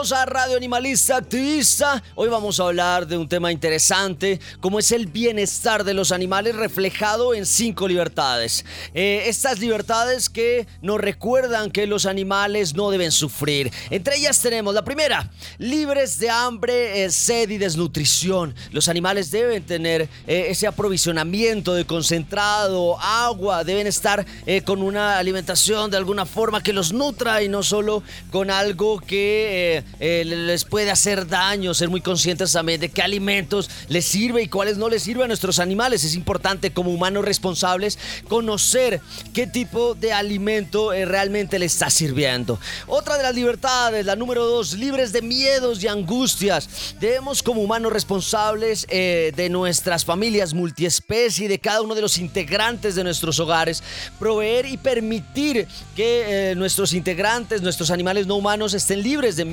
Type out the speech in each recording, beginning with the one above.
Bienvenidos a Radio Animalista Activista. Hoy vamos a hablar de un tema interesante, como es el bienestar de los animales reflejado en cinco libertades. Eh, estas libertades que nos recuerdan que los animales no deben sufrir. Entre ellas tenemos la primera, libres de hambre, eh, sed y desnutrición. Los animales deben tener eh, ese aprovisionamiento de concentrado, agua, deben estar con una alimentación de alguna forma que los nutra y no solo con algo que eh, les puede hacer daño, ser muy conscientes también de qué alimentos les sirve y cuáles no les sirve a nuestros animales. Es importante como humanos responsables conocer qué tipo de alimento eh, realmente le está sirviendo. Otra de las libertades, la número dos, libres de miedos y angustias. Debemos como humanos responsables de nuestras familias multiespecie y de cada uno de los integrantes de nuestros hogares, proveer y permitir que nuestros integrantes, nuestros animales no humanos estén libres de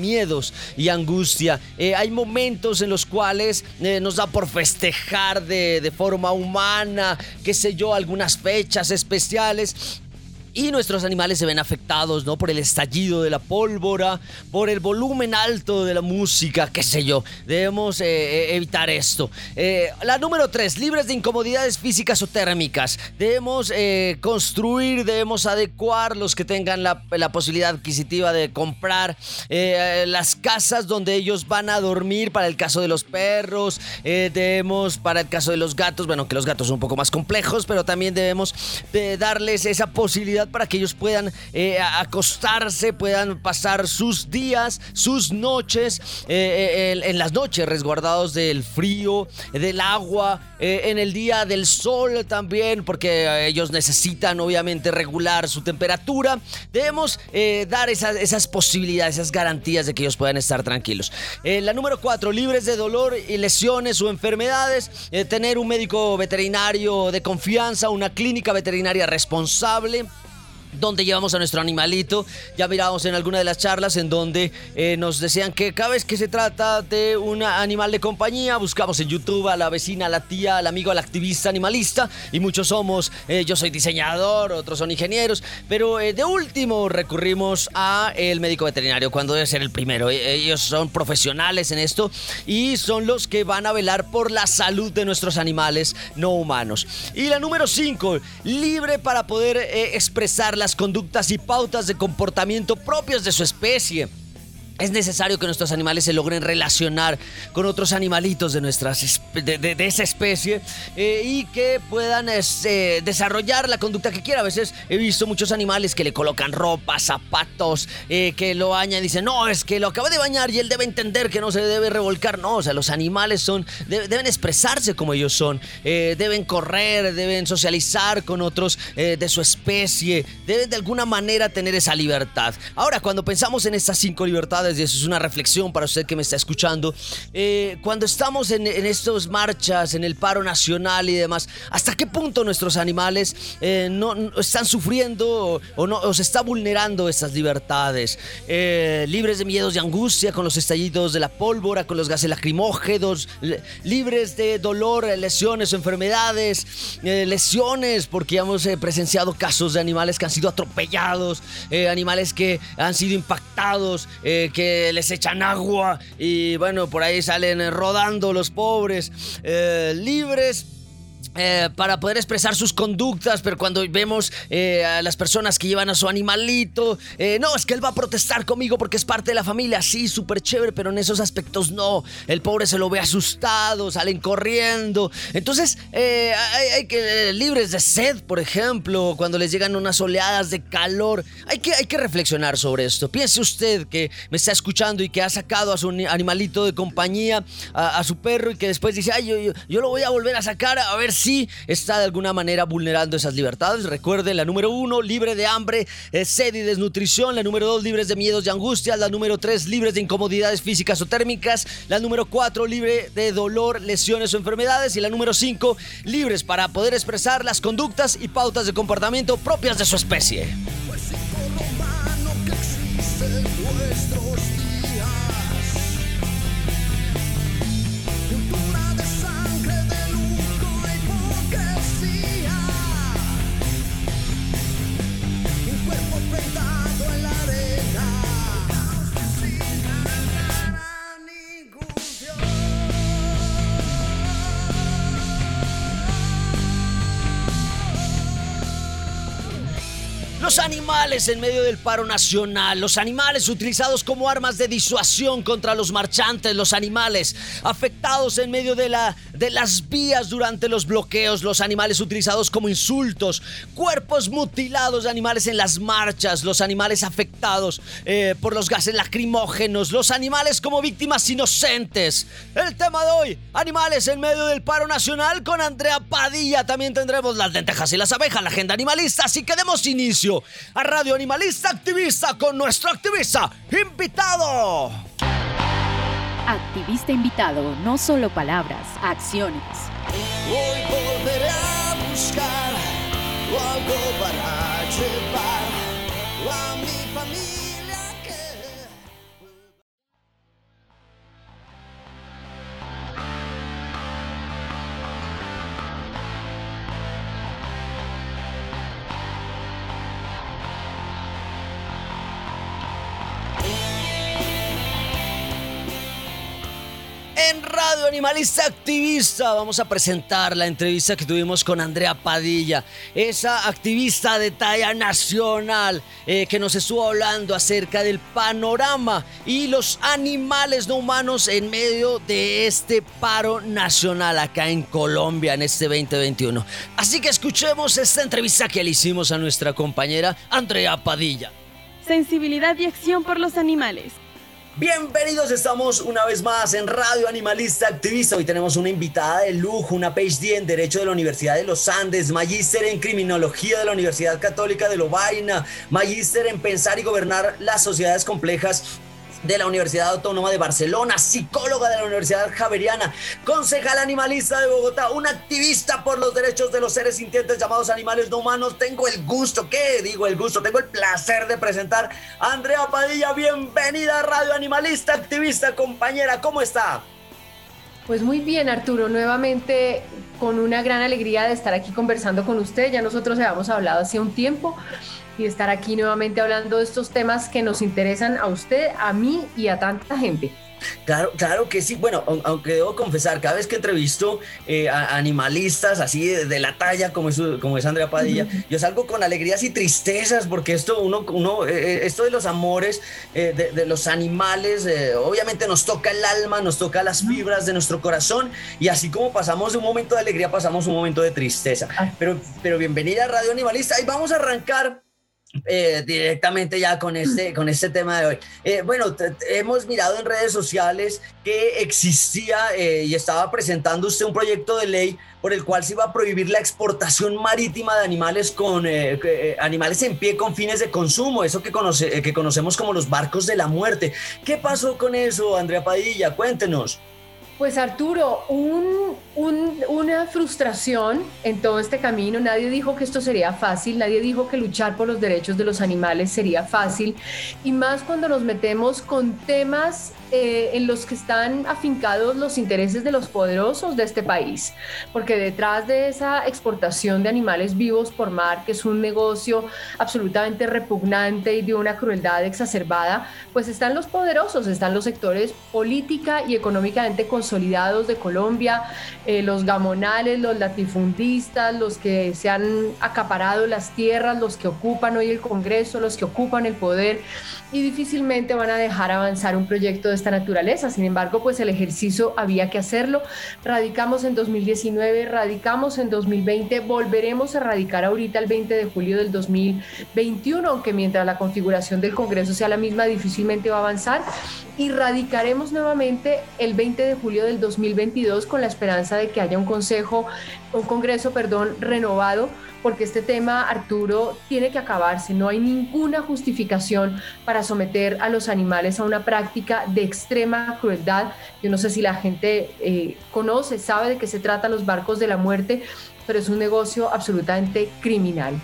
y angustia. Eh, hay momentos en los cuales eh, nos da por festejar de, de forma humana, qué sé yo, algunas fechas especiales y nuestros animales se ven afectados, ¿no? Por el estallido de la pólvora, por el volumen alto de la música, qué sé yo. Debemos eh, eh, evitar esto. Eh, la número tres, libres de incomodidades físicas o térmicas. Debemos construir, debemos adecuar los que tengan la, la posibilidad adquisitiva de comprar las casas donde ellos van a dormir para el caso de los perros. debemos, para el caso de los gatos, bueno, que los gatos son un poco más complejos, pero también debemos darles esa posibilidad para que ellos puedan eh, acostarse, puedan pasar sus días, sus noches, eh, eh, en las noches resguardados del frío, del agua, en el día del sol también, porque ellos necesitan obviamente regular su temperatura. Debemos dar esas, esas, posibilidades, esas garantías de que ellos puedan estar tranquilos. la número cuatro, libres de dolor y lesiones o enfermedades, tener un médico veterinario de confianza, una clínica veterinaria responsable donde llevamos a nuestro animalito. Ya miramos en alguna de las charlas en donde eh, nos decían que cada vez que se trata de un animal de compañía, buscamos en YouTube a la vecina, a la tía, al amigo, al activista animalista. Y muchos somos, eh, yo soy diseñador, otros son ingenieros. Pero eh, de último recurrimos a el médico veterinario, cuando debe ser el primero. Ellos son profesionales en esto y son los que van a velar por la salud de nuestros animales no humanos. Y la número 5, libre para poder expresar las conductas y pautas de comportamiento propias de su especie. Es necesario que nuestros animales se logren relacionar con otros animalitos de, nuestras, de, esa especie eh, y que puedan este, desarrollar la conducta que quiera. A veces he visto muchos animales que le colocan ropa, zapatos, eh, que lo bañan y dicen, no, es que lo acaba de bañar y él debe entender que no se debe revolcar. No, o sea, los animales son, deben expresarse como ellos son, eh, deben correr, deben socializar con otros de su especie, deben de alguna manera tener esa libertad. Ahora, cuando pensamos en estas cinco libertades, y eso es una reflexión para usted que me está escuchando. Eh, cuando estamos en, estas marchas, en el paro nacional y demás, ¿hasta qué punto nuestros animales eh, no, están sufriendo o, no, se está vulnerando estas libertades? Eh, libres de miedos y angustia con los estallidos de la pólvora, con los gases lacrimógenos, libres de dolor, lesiones o enfermedades, lesiones, porque hemos presenciado casos de animales que han sido atropellados, animales que han sido impactados, que les echan agua y bueno, por ahí salen rodando los pobres, eh, libres eh, para poder expresar sus conductas, pero cuando vemos eh, a las personas que llevan a su animalito, eh, no, es que él va a protestar conmigo porque es parte de la familia, sí, súper chévere, pero en esos aspectos no, el pobre se lo ve asustado, salen corriendo, entonces hay, que, libres de sed, por ejemplo, cuando les llegan unas oleadas de calor, hay que, hay que reflexionar sobre esto, piense usted que me está escuchando y que ha sacado a su animalito de compañía, a, su perro y que después dice, ay, yo, yo lo voy a volver a sacar a ver si está de alguna manera vulnerando esas libertades. Recuerde, la número uno, libre de hambre, eh, sed y desnutrición. La número dos, libres de miedos y angustias. La número tres, libres de incomodidades físicas o térmicas. La número cuatro, libre de dolor, lesiones o enfermedades. Y la número cinco, libres para poder expresar las conductas y pautas de comportamiento propias de su especie. Los animales en medio del paro nacional, los animales utilizados como armas de disuasión contra los marchantes, los animales afectados en medio de, la, de las vías durante los bloqueos, los animales utilizados como insultos, cuerpos mutilados de animales en las marchas, los animales afectados eh, por los gases lacrimógenos, los animales como víctimas inocentes. El tema de hoy, animales en medio del paro nacional con Andrea Padilla. También tendremos las lentejas y las abejas, la agenda animalista, así que demos inicio a Radio Animalista Activista con nuestro activista invitado. Activista invitado, no solo palabras, acciones. Hoy volveré a buscar algo para llevar Animalista Activista. Vamos a presentar la entrevista que tuvimos con Andrea Padilla, esa activista de talla nacional eh, que nos estuvo hablando acerca del panorama y los animales no humanos en medio de este paro nacional acá en Colombia en este 2021. Así que escuchemos esta entrevista que le hicimos a nuestra compañera Andrea Padilla. Sensibilidad y acción por los animales. Bienvenidos, estamos una vez más en Radio Animalista Activista. Hoy tenemos una invitada de lujo, una PhD en Derecho de la Universidad de los Andes, magíster en Criminología de la Universidad Católica de Lovaina, magíster en Pensar y Gobernar las Sociedades Complejas de la Universidad Autónoma de Barcelona, psicóloga de la Universidad Javeriana, concejal animalista de Bogotá, una activista por los derechos de los seres sintientes llamados animales no humanos. Tengo el gusto, ¿qué digo el gusto? Tengo el placer de presentar a Andrea Padilla. Bienvenida a Radio Animalista, activista, compañera, ¿cómo está? Pues muy bien, Arturo, nuevamente con una gran alegría de estar aquí conversando con usted. Ya nosotros habíamos hablado hace un tiempo y estar aquí nuevamente hablando de estos temas que nos interesan a usted, a mí y a tanta gente. Claro, claro que sí. Bueno, aunque debo confesar, cada vez que entrevisto eh, a animalistas así de, la talla como es, como es Andrea Padilla, yo salgo con alegrías y tristezas porque esto, uno, uno, eh, eh, esto de los amores, de, los animales, obviamente nos toca el alma, nos toca las fibras de nuestro corazón y así como pasamos un momento de alegría, pasamos un momento de tristeza. Pero, pero bienvenida a Radio Animalista y vamos a arrancar eh, directamente ya con este, con este tema de hoy. Eh, bueno, hemos mirado en redes sociales que existía eh, y estaba presentando usted un proyecto de ley por el cual se iba a prohibir la exportación marítima de animales con animales en pie con fines de consumo, eso que, conoce, que conocemos como los barcos de la muerte. ¿Qué pasó con eso, Andrea Padilla? Cuéntenos. Pues Arturo, una frustración en todo este camino. Nadie dijo que esto sería fácil, nadie dijo que luchar por los derechos de los animales sería fácil. Y más cuando nos metemos con temas eh, en los que están afincados los intereses de los poderosos de este país, porque detrás de esa exportación de animales vivos por mar, que es un negocio absolutamente repugnante y de una crueldad exacerbada, pues están los poderosos, están los sectores política y económicamente consolidados de Colombia, eh, los gamonales, los latifundistas, los que se han acaparado las tierras, los que ocupan hoy el Congreso, los que ocupan el poder y difícilmente van a dejar avanzar un proyecto de esta naturaleza. Sin embargo, pues el ejercicio había que hacerlo. Radicamos en 2019, radicamos en 2020, volveremos a radicar ahorita el 20 de julio del 2021, aunque mientras la configuración del Congreso sea la misma, difícilmente va a avanzar. Y radicaremos nuevamente el 20 de julio del 2022 con la esperanza de que haya un consejo, un Congreso, perdón, renovado porque este tema, Arturo, tiene que acabarse. No hay ninguna justificación para someter a los animales a una práctica de extrema crueldad. Yo no sé si la gente eh, conoce, sabe de qué se trata los barcos de la muerte, pero es un negocio absolutamente criminal.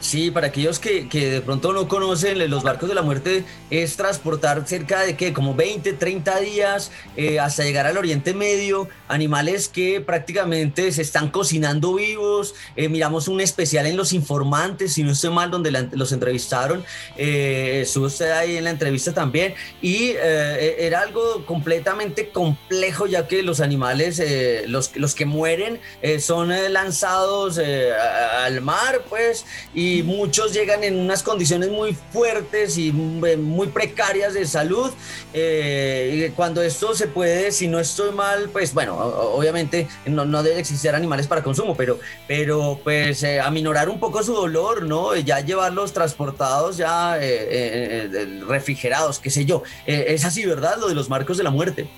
Sí, para aquellos que, de pronto no conocen, los barcos de la muerte es transportar cerca de que como 20, 30 días eh, hasta llegar al Oriente Medio, animales que prácticamente se están cocinando vivos. Eh, miramos un especial en Los Informantes, si no estoy mal, donde los entrevistaron. Eh, estuvo usted ahí en la entrevista también. Y e-, era algo completamente complejo, ya que los animales, los, los que mueren, son lanzados al mar, pues, y muchos llegan en unas condiciones muy fuertes y muy precarias de salud. Eh, cuando esto se puede, si no estoy mal, pues bueno, obviamente no, no debe existir animales para consumo, pero, pero pues eh, aminorar un poco su dolor, ¿no? Ya llevarlos transportados, ya eh, refrigerados, qué sé yo. es así, ¿verdad? Lo de los marcos de la muerte.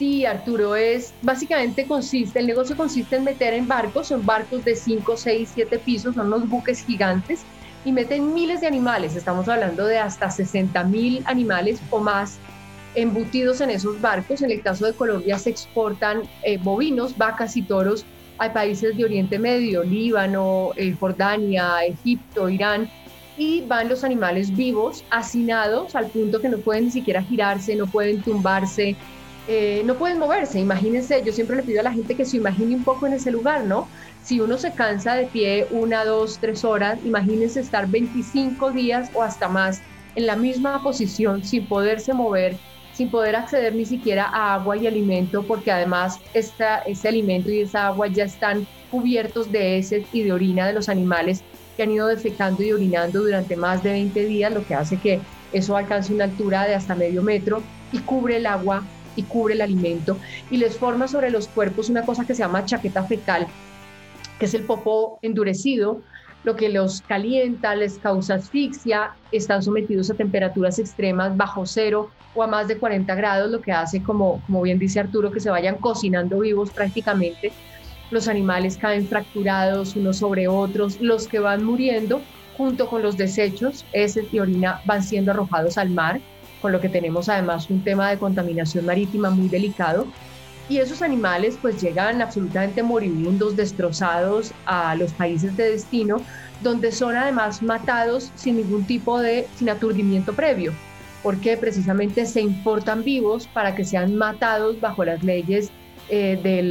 Sí, Arturo, es básicamente consiste, el negocio consiste en meter en barcos, son barcos de 5, 6, 7 pisos, son unos buques gigantes y meten miles de animales, estamos hablando de hasta 60 mil animales o más embutidos en esos barcos. En el caso de Colombia se exportan eh, bovinos, vacas y toros a países de Oriente Medio, Líbano, eh, Jordania, Egipto, Irán, y van los animales vivos, hacinados al punto que no pueden ni siquiera girarse, no pueden tumbarse, eh, no pueden moverse. Imagínense, yo siempre le pido a la gente que se imagine un poco en ese lugar, ¿no? Si uno se cansa de pie una, dos, tres horas, imagínense estar 25 días o hasta más en la misma posición sin poderse mover, sin poder acceder ni siquiera a agua y alimento, porque además esta, ese alimento y esa agua ya están cubiertos de heces y de orina de los animales que han ido defecando y orinando durante más de 20 días, lo que hace que eso alcance una altura de hasta medio metro y cubre el agua y cubre el alimento y les forma sobre los cuerpos una cosa que se llama chaqueta fecal, que es el popó endurecido, lo que los calienta, les causa asfixia, están sometidos a temperaturas extremas bajo cero o a más de 40 grados, lo que hace, como, como bien dice Arturo, que se vayan cocinando vivos prácticamente. Los animales caen fracturados unos sobre otros, los que van muriendo junto con los desechos, ese y orina, van siendo arrojados al mar, con lo que tenemos además un tema de contaminación marítima muy delicado. Y esos animales pues llegan absolutamente moribundos, destrozados a los países de destino, donde son además matados sin ningún tipo de, sin aturdimiento previo, porque precisamente se importan vivos para que sean matados bajo las leyes eh, de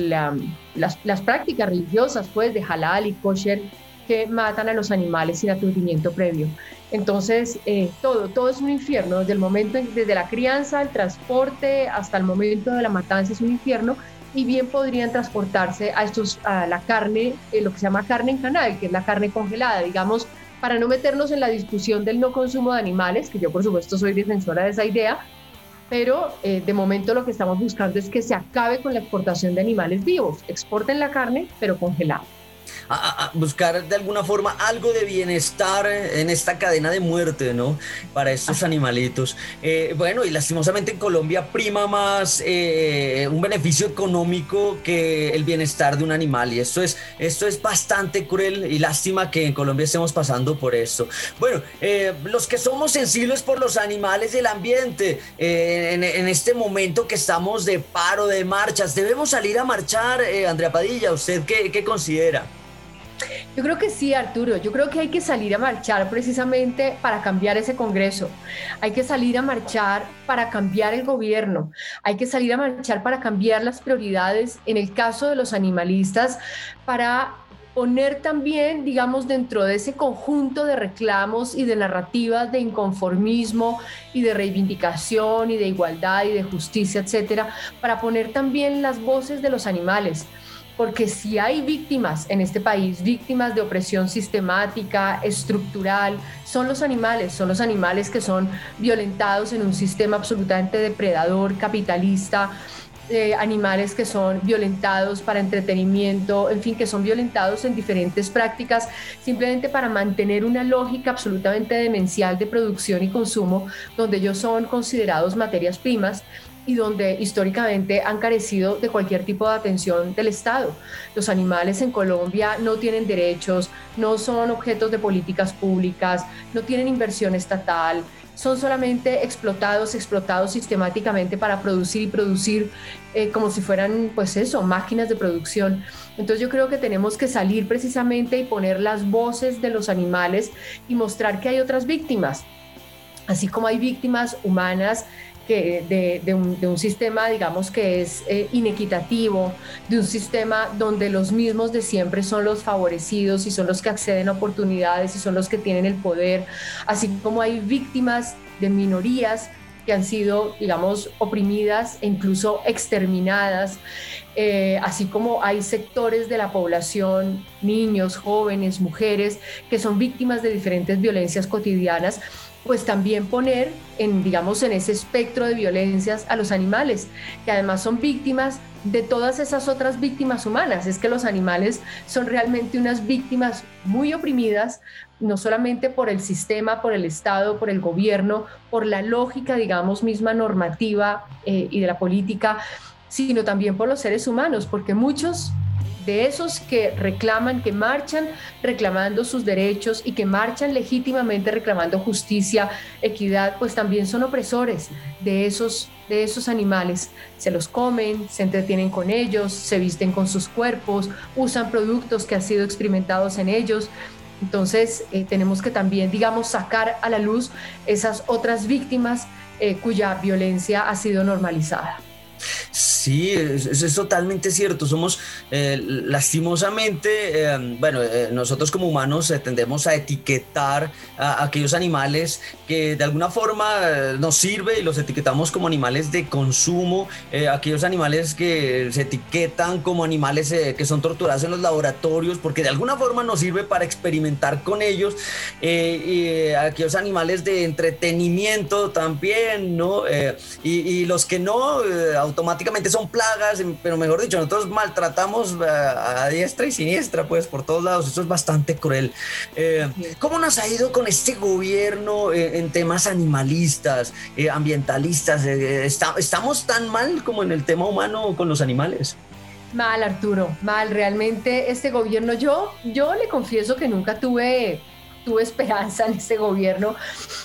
las, las, prácticas religiosas, pues de halal y kosher, que matan a los animales sin aturdimiento previo. Entonces, eh, todo, todo es un infierno, desde el momento, desde la crianza, el transporte, hasta el momento de la matanza es un infierno, y bien podrían transportarse a, estos, a la carne, eh, lo que se llama carne en canal, que es la carne congelada, digamos, para no meternos en la discusión del no consumo de animales, que yo por supuesto soy defensora de esa idea, pero eh, de momento lo que estamos buscando es que se acabe con la exportación de animales vivos, exporten la carne, pero congelada a, buscar de alguna forma algo de bienestar en esta cadena de muerte, ¿no? Para estos animalitos. Eh, bueno, y lastimosamente en Colombia prima más eh, un beneficio económico que el bienestar de un animal. Y esto es, esto es bastante cruel y lástima que en Colombia estemos pasando por esto. Bueno, eh, los que somos sensibles por los animales del ambiente, en, este momento que estamos de paro, de marchas, debemos salir a marchar, Andrea Padilla, ¿usted qué, qué considera? Yo creo que sí, Arturo. Yo creo que hay que salir a marchar precisamente para cambiar ese Congreso. Hay que salir a marchar para cambiar el gobierno. Hay que salir a marchar para cambiar las prioridades en el caso de los animalistas, para poner también, digamos, dentro de ese conjunto de reclamos y de narrativas de inconformismo y de reivindicación y de igualdad y de justicia, etcétera, para poner también las voces de los animales porque si hay víctimas en este país, víctimas de opresión sistemática, estructural, son los animales, son los animales que son violentados en un sistema absolutamente depredador, capitalista, eh, animales que son violentados para entretenimiento, en fin, que son violentados en diferentes prácticas, simplemente para mantener una lógica absolutamente demencial de producción y consumo, donde ellos son considerados materias primas y donde históricamente han carecido de cualquier tipo de atención del Estado. Los animales en Colombia no tienen derechos, no son objetos de políticas públicas, no tienen inversión estatal, son solamente explotados, explotados sistemáticamente para producir y producir eh, como si fueran, pues eso, máquinas de producción. Entonces yo creo que tenemos que salir precisamente y poner las voces de los animales y mostrar que hay otras víctimas, así como hay víctimas humanas de, un, sistema, digamos, que es eh, inequitativo, de un sistema donde los mismos de siempre son los favorecidos y son los que acceden a oportunidades y son los que tienen el poder, así como hay víctimas de minorías que han sido, digamos, oprimidas e incluso exterminadas, eh, así como hay sectores de la población, niños, jóvenes, mujeres, que son víctimas de diferentes violencias cotidianas pues también poner en, digamos, en ese espectro de violencias a los animales, que además son víctimas de todas esas otras víctimas humanas. Es que los animales son realmente unas víctimas muy oprimidas, no solamente por el sistema, por el Estado, por el gobierno, por la lógica, digamos, misma normativa eh, y de la política, sino también por los seres humanos, porque muchos de esos que reclaman, que marchan reclamando sus derechos y que marchan legítimamente reclamando justicia, equidad, pues también son opresores de esos, de esos animales. Se los comen, se entretienen con ellos, se visten con sus cuerpos, usan productos que han sido experimentados en ellos. Entonces eh, tenemos que también, digamos, sacar a la luz esas otras víctimas eh, cuya violencia ha sido normalizada. Sí, eso es, totalmente cierto. Somos eh, lastimosamente, eh, bueno, eh, nosotros como humanos tendemos a etiquetar a, aquellos animales que de alguna forma nos sirve y los etiquetamos como animales de consumo, aquellos animales que se etiquetan como animales que son torturados en los laboratorios porque de alguna forma nos sirve para experimentar con ellos, y aquellos animales de entretenimiento también, ¿no? Y, y, los que no, automáticamente son plagas, pero mejor dicho, nosotros maltratamos eh, a, diestra y siniestra, pues por todos lados. Eso es bastante cruel. Eh, ¿Cómo nos ha ido con este gobierno eh, en temas animalistas, ambientalistas? ¿Estamos tan mal como en el tema humano con los animales? Mal, Arturo, mal. Realmente este gobierno, yo, yo le confieso que nunca tuve tuve esperanza en este gobierno,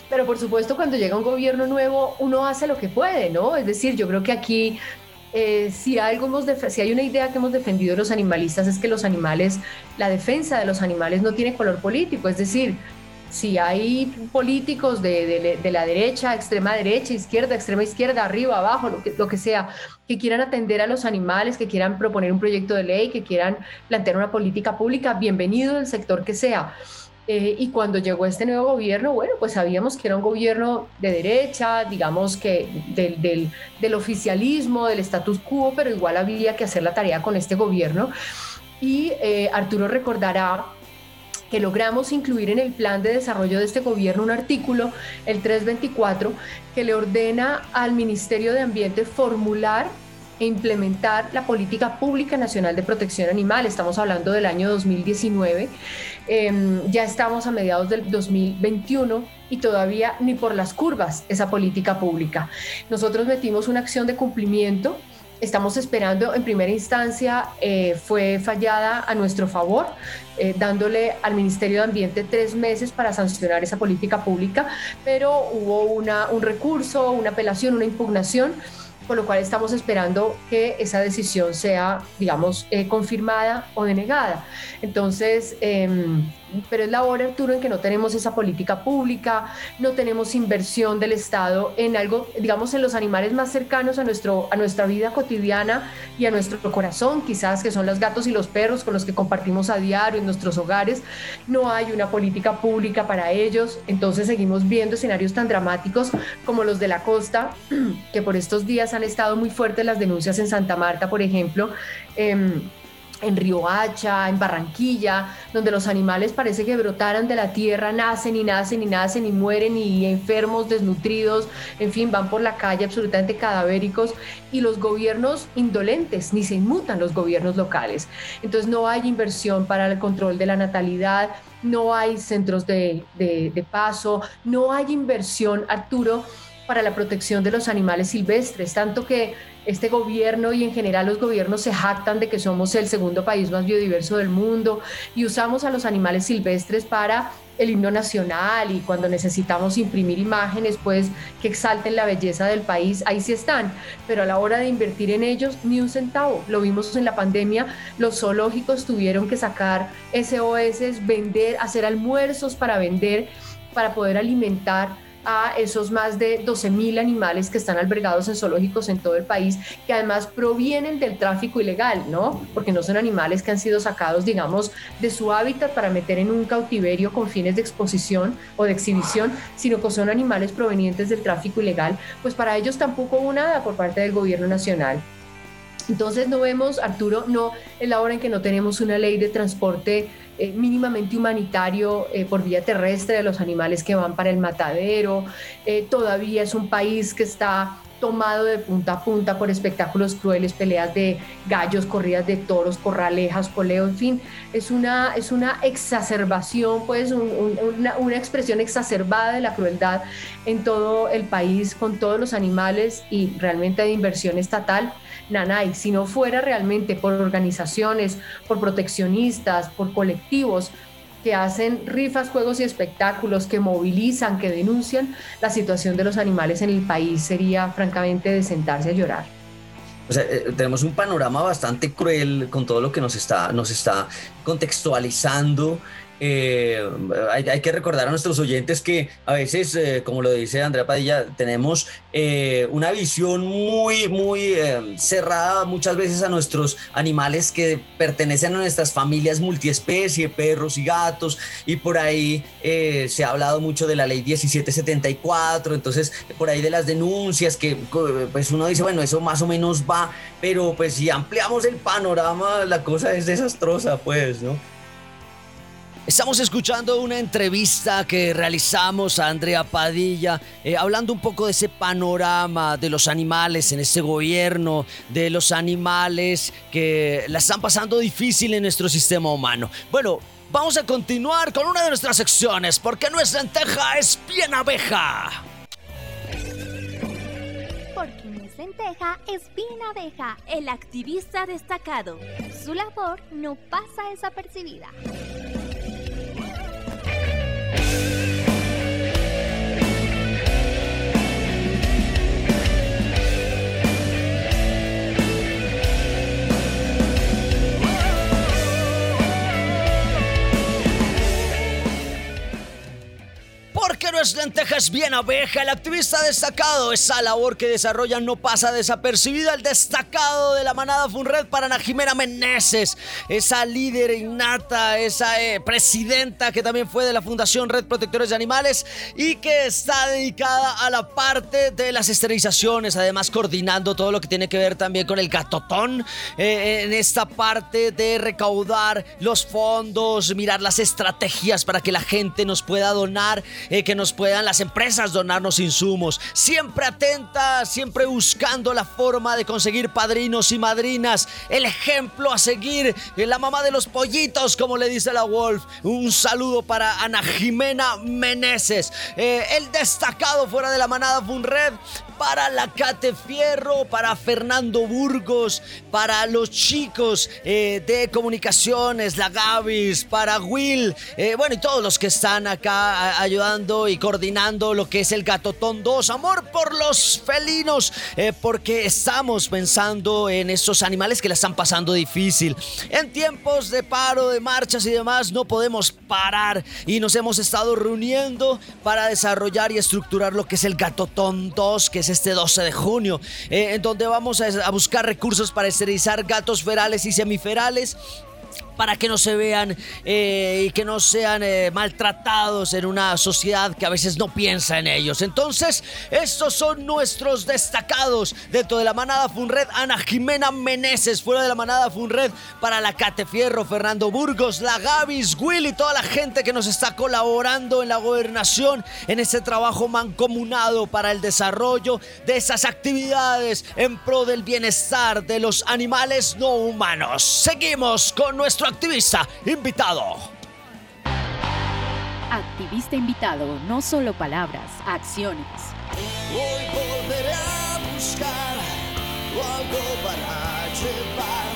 pero por supuesto cuando llega un gobierno nuevo uno hace lo que puede, ¿no? Es decir, yo creo que aquí eh, si, algo hemos si hay una idea que hemos defendido los animalistas es que los animales, la defensa de los animales no tiene color político, es decir, si hay políticos de, la derecha, extrema derecha, izquierda, extrema izquierda, arriba, abajo, lo que, lo que sea, que quieran atender a los animales, que quieran proponer un proyecto de ley, que quieran plantear una política pública, bienvenido el sector que sea. Eh, y cuando llegó este nuevo gobierno, bueno, pues sabíamos que era un gobierno de derecha, digamos que del, del, oficialismo, del status quo, pero igual había que hacer la tarea con este gobierno. Y eh, Arturo recordará que logramos incluir en el plan de desarrollo de este gobierno un artículo, el 324, que le ordena al Ministerio de Ambiente formular e implementar la política pública nacional de protección animal. Estamos hablando del año 2019, em, ya estamos a mediados del 2021 y todavía ni por las curvas esa política pública. Nosotros metimos una acción de cumplimiento. Estamos esperando, en primera instancia eh, fue fallada a nuestro favor, eh, dándole al Ministerio de Ambiente tres meses para sancionar esa política pública, pero hubo un recurso, una apelación, una impugnación por lo cual estamos esperando que esa decisión sea, digamos, eh, confirmada o denegada. Entonces, em, pero es la hora, Arturo, en que no tenemos esa política pública, no tenemos inversión del Estado en algo, digamos, en los animales más cercanos a, nuestro, a nuestra vida cotidiana y a nuestro corazón, quizás, que son los gatos y los perros con los que compartimos a diario en nuestros hogares. No hay una política pública para ellos, entonces seguimos viendo escenarios tan dramáticos como los de la costa, que por estos días han estado muy fuertes las denuncias en Santa Marta, por ejemplo. Eh, en Riohacha, en Barranquilla, donde los animales parece que brotaran de la tierra, nacen y nacen y nacen y mueren y enfermos, desnutridos, en fin, van por la calle absolutamente cadavéricos y los gobiernos indolentes, ni se inmutan los gobiernos locales. Entonces no hay inversión para el control de la natalidad, no hay centros de, de paso, no hay inversión, Arturo, para la protección de los animales silvestres, tanto que este gobierno y en general los gobiernos se jactan de que somos el segundo país más biodiverso del mundo y usamos a los animales silvestres para el himno nacional y cuando necesitamos imprimir imágenes pues que exalten la belleza del país, ahí sí están, pero a la hora de invertir en ellos ni un centavo. Lo vimos en la pandemia, los zoológicos tuvieron que sacar SOS, vender, hacer almuerzos para vender, para poder alimentar a esos más de 12.000 animales que están albergados en zoológicos en todo el país, que además provienen del tráfico ilegal, ¿no? Porque no son animales que han sido sacados, digamos, de su hábitat para meter en un cautiverio con fines de exposición o de exhibición, sino que son animales provenientes del tráfico ilegal, pues para ellos tampoco hubo nada por parte del gobierno nacional. Entonces no vemos, Arturo, no es la hora en que no tenemos una ley de transporte eh, mínimamente humanitario eh, por vía terrestre de los animales que van para el matadero. Eh, todavía es un país que está tomado de punta a punta por espectáculos crueles, peleas de gallos, corridas de toros, corralejas, poleo, en fin, es una, es una exacerbación, pues una, una, expresión exacerbada de la crueldad en todo el país con todos los animales y realmente de inversión estatal Nanay, si no fuera realmente por organizaciones, por proteccionistas, por colectivos que hacen rifas, juegos y espectáculos, que movilizan, que denuncian, la situación de los animales en el país sería francamente de sentarse a llorar. Eh, tenemos un panorama bastante cruel con todo lo que nos está, nos está contextualizando eh, hay, que recordar a nuestros oyentes que a veces, eh, como lo dice Andrea Padilla, tenemos eh, una visión muy, muy cerrada muchas veces a nuestros animales que pertenecen a nuestras familias multiespecie, perros y gatos, y por ahí se ha hablado mucho de la ley 1774, entonces por ahí de las denuncias que pues uno dice, bueno, eso más o menos va, pero pues si ampliamos el panorama, la cosa es desastrosa, pues, ¿no? Estamos escuchando una entrevista que realizamos a Andrea Padilla, eh, hablando un poco de ese panorama de los animales en este gobierno, de los animales que la están pasando difícil en nuestro sistema humano. Bueno, vamos a continuar con una de nuestras secciones, porque nuestra lenteja es bien abeja. Porque nuestra lenteja es bien abeja, el activista destacado. Su labor no pasa desapercibida. you Porque no es lentejas bien abeja, el activista destacado. Esa labor que desarrolla no pasa desapercibida. El destacado de la manada Funred para Ana Jimena Meneses, esa líder innata, esa eh, presidenta que también fue de la Fundación Red Protectores de Animales y que está dedicada a la parte de las esterilizaciones, además coordinando todo lo que tiene que ver también con el gatotón, eh, en esta parte de recaudar los fondos, mirar las estrategias para que la gente nos pueda donar eh, que nos puedan las empresas donarnos insumos. Siempre atenta, siempre buscando la forma de conseguir padrinos y madrinas. El ejemplo a seguir, eh, la mamá de los pollitos, como le dice la Wolf. Un saludo para Ana Jimena Meneses. Eh, el destacado fuera de la manada Funred para la Cate Fierro, para Fernando Burgos, para los chicos de comunicaciones, la Gavis, para Will, bueno, y todos los que están acá ayudando y coordinando lo que es el Gatotón 2. Amor por los felinos, eh, porque estamos pensando en estos animales que la están pasando difícil. En tiempos de paro, de marchas y demás, no podemos parar y nos hemos estado reuniendo para desarrollar y estructurar lo que es el Gatotón 2, que este 12 de junio, eh, en donde vamos a, a buscar recursos para esterilizar gatos ferales y semiferales para que no se vean eh, y que no sean eh, maltratados en una sociedad que a veces no piensa en ellos. Entonces, estos son nuestros destacados dentro de la manada Funred. Ana Jimena Meneses, fuera de la manada Funred, para la Cate Fierro, Fernando Burgos, la Gavis, Will y toda la gente que nos está colaborando en la gobernación en este trabajo mancomunado para el desarrollo de esas actividades en pro del bienestar de los animales no humanos. Seguimos con nuestro activista invitado. Activista invitado, no solo palabras, acciones. Hoy volveré a buscar algo para llevar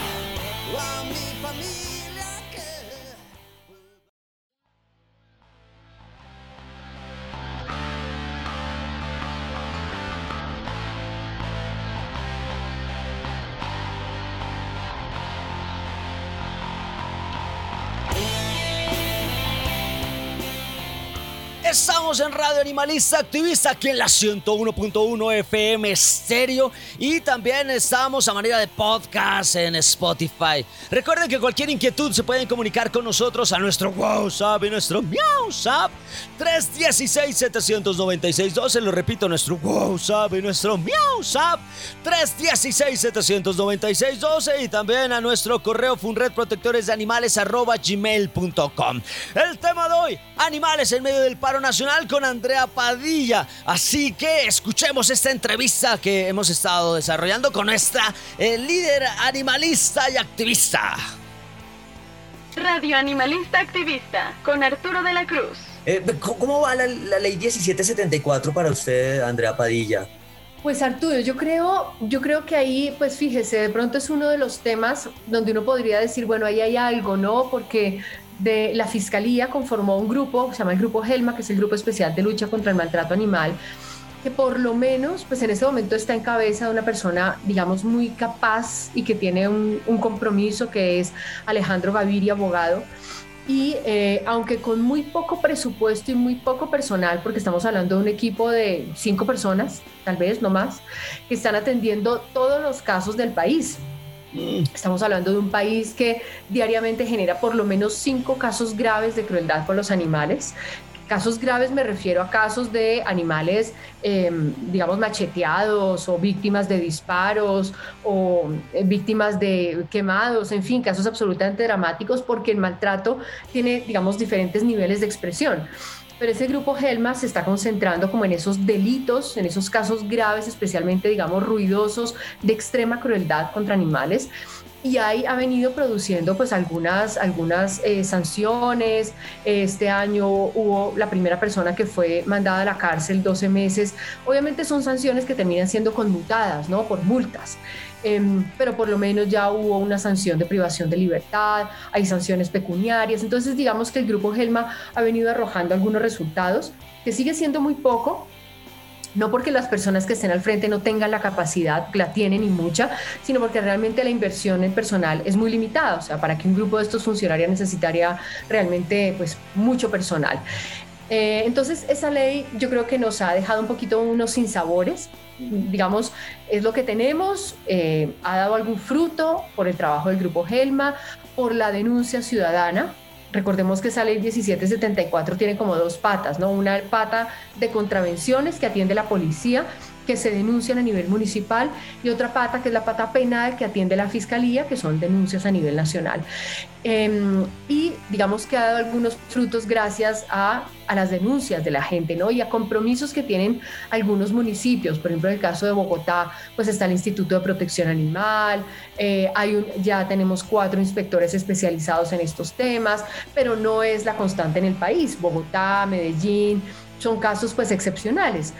Estamos en Radio Animalista Activista aquí en la 101.1 FM Estéreo y también estamos a manera de podcast en Spotify. Recuerden que cualquier inquietud se pueden comunicar con nosotros a nuestro WhatsApp y nuestro WhatsApp 316-796-12. Lo repito, nuestro WhatsApp y nuestro WhatsApp 316-796-12 y también a nuestro correo funredprotectoresdeanimales.gmail.com El tema de hoy, animales en medio del paro nacional con Andrea Padilla. Así que escuchemos esta entrevista que hemos estado desarrollando con nuestra eh, líder animalista y activista. Radio Animalista Activista con Arturo de la Cruz. Eh, ¿Cómo va la, la, ley 1774 para usted, Andrea Padilla? Pues Arturo, yo creo, yo creo que ahí, pues fíjese, de pronto es uno de los temas donde uno podría decir, bueno, ahí hay algo, ¿no? Porque de la Fiscalía conformó un grupo, se llama el Grupo Helma, que es el Grupo Especial de Lucha contra el Maltrato Animal, que por lo menos, pues en este momento está en cabeza de una persona, digamos, muy capaz y que tiene un, compromiso, que es Alejandro Gaviria, abogado. y eh, aunque con muy poco presupuesto y muy poco personal, porque estamos hablando de un equipo de cinco personas, tal vez no más, que están atendiendo todos los casos del país. Estamos hablando de un país que diariamente genera por lo menos cinco casos graves de crueldad por los animales, Casos graves me refiero a casos de animales, em, digamos, macheteados o víctimas de disparos o eh, víctimas de quemados, en fin, casos absolutamente dramáticos porque el maltrato tiene, digamos, diferentes niveles de expresión pero ese grupo Helma se está concentrando como en esos delitos, en esos casos graves, especialmente, digamos, ruidosos de extrema crueldad contra animales y ahí ha venido produciendo pues algunas, algunas eh, sanciones. Este año hubo la primera persona que fue mandada a la cárcel 12 meses. Obviamente son sanciones que terminan siendo conmutadas, ¿no? Por multas. Em, pero por lo menos ya hubo una sanción de privación de libertad, hay sanciones pecuniarias. Entonces digamos que el grupo Gelma ha venido arrojando algunos resultados, que sigue siendo muy poco, no porque las personas que estén al frente no tengan la capacidad, la tienen y mucha, sino porque realmente la inversión en personal es muy limitada. O sea, para que un grupo de estos funcionarios necesitaría realmente pues, mucho personal. Eh, entonces, esa ley yo creo que nos ha dejado un poquito unos sinsabores. Digamos, es lo que tenemos, eh, ha dado algún fruto por el trabajo del grupo Helma, por la denuncia ciudadana, Recordemos que esa ley 1774 tiene como dos patas, ¿no? Una pata de contravenciones que atiende la policía que se denuncian a nivel municipal y otra pata que es la pata penal que atiende la fiscalía, que son denuncias a nivel nacional. Em, y digamos que ha dado algunos frutos gracias a, a, las denuncias de la gente ¿no? y a compromisos que tienen algunos municipios. Por ejemplo, en el caso de Bogotá, pues está el Instituto de Protección Animal, eh, hay un, ya tenemos cuatro inspectores especializados en estos temas, pero no es la constante en el país. Bogotá, Medellín, son casos pues excepcionales.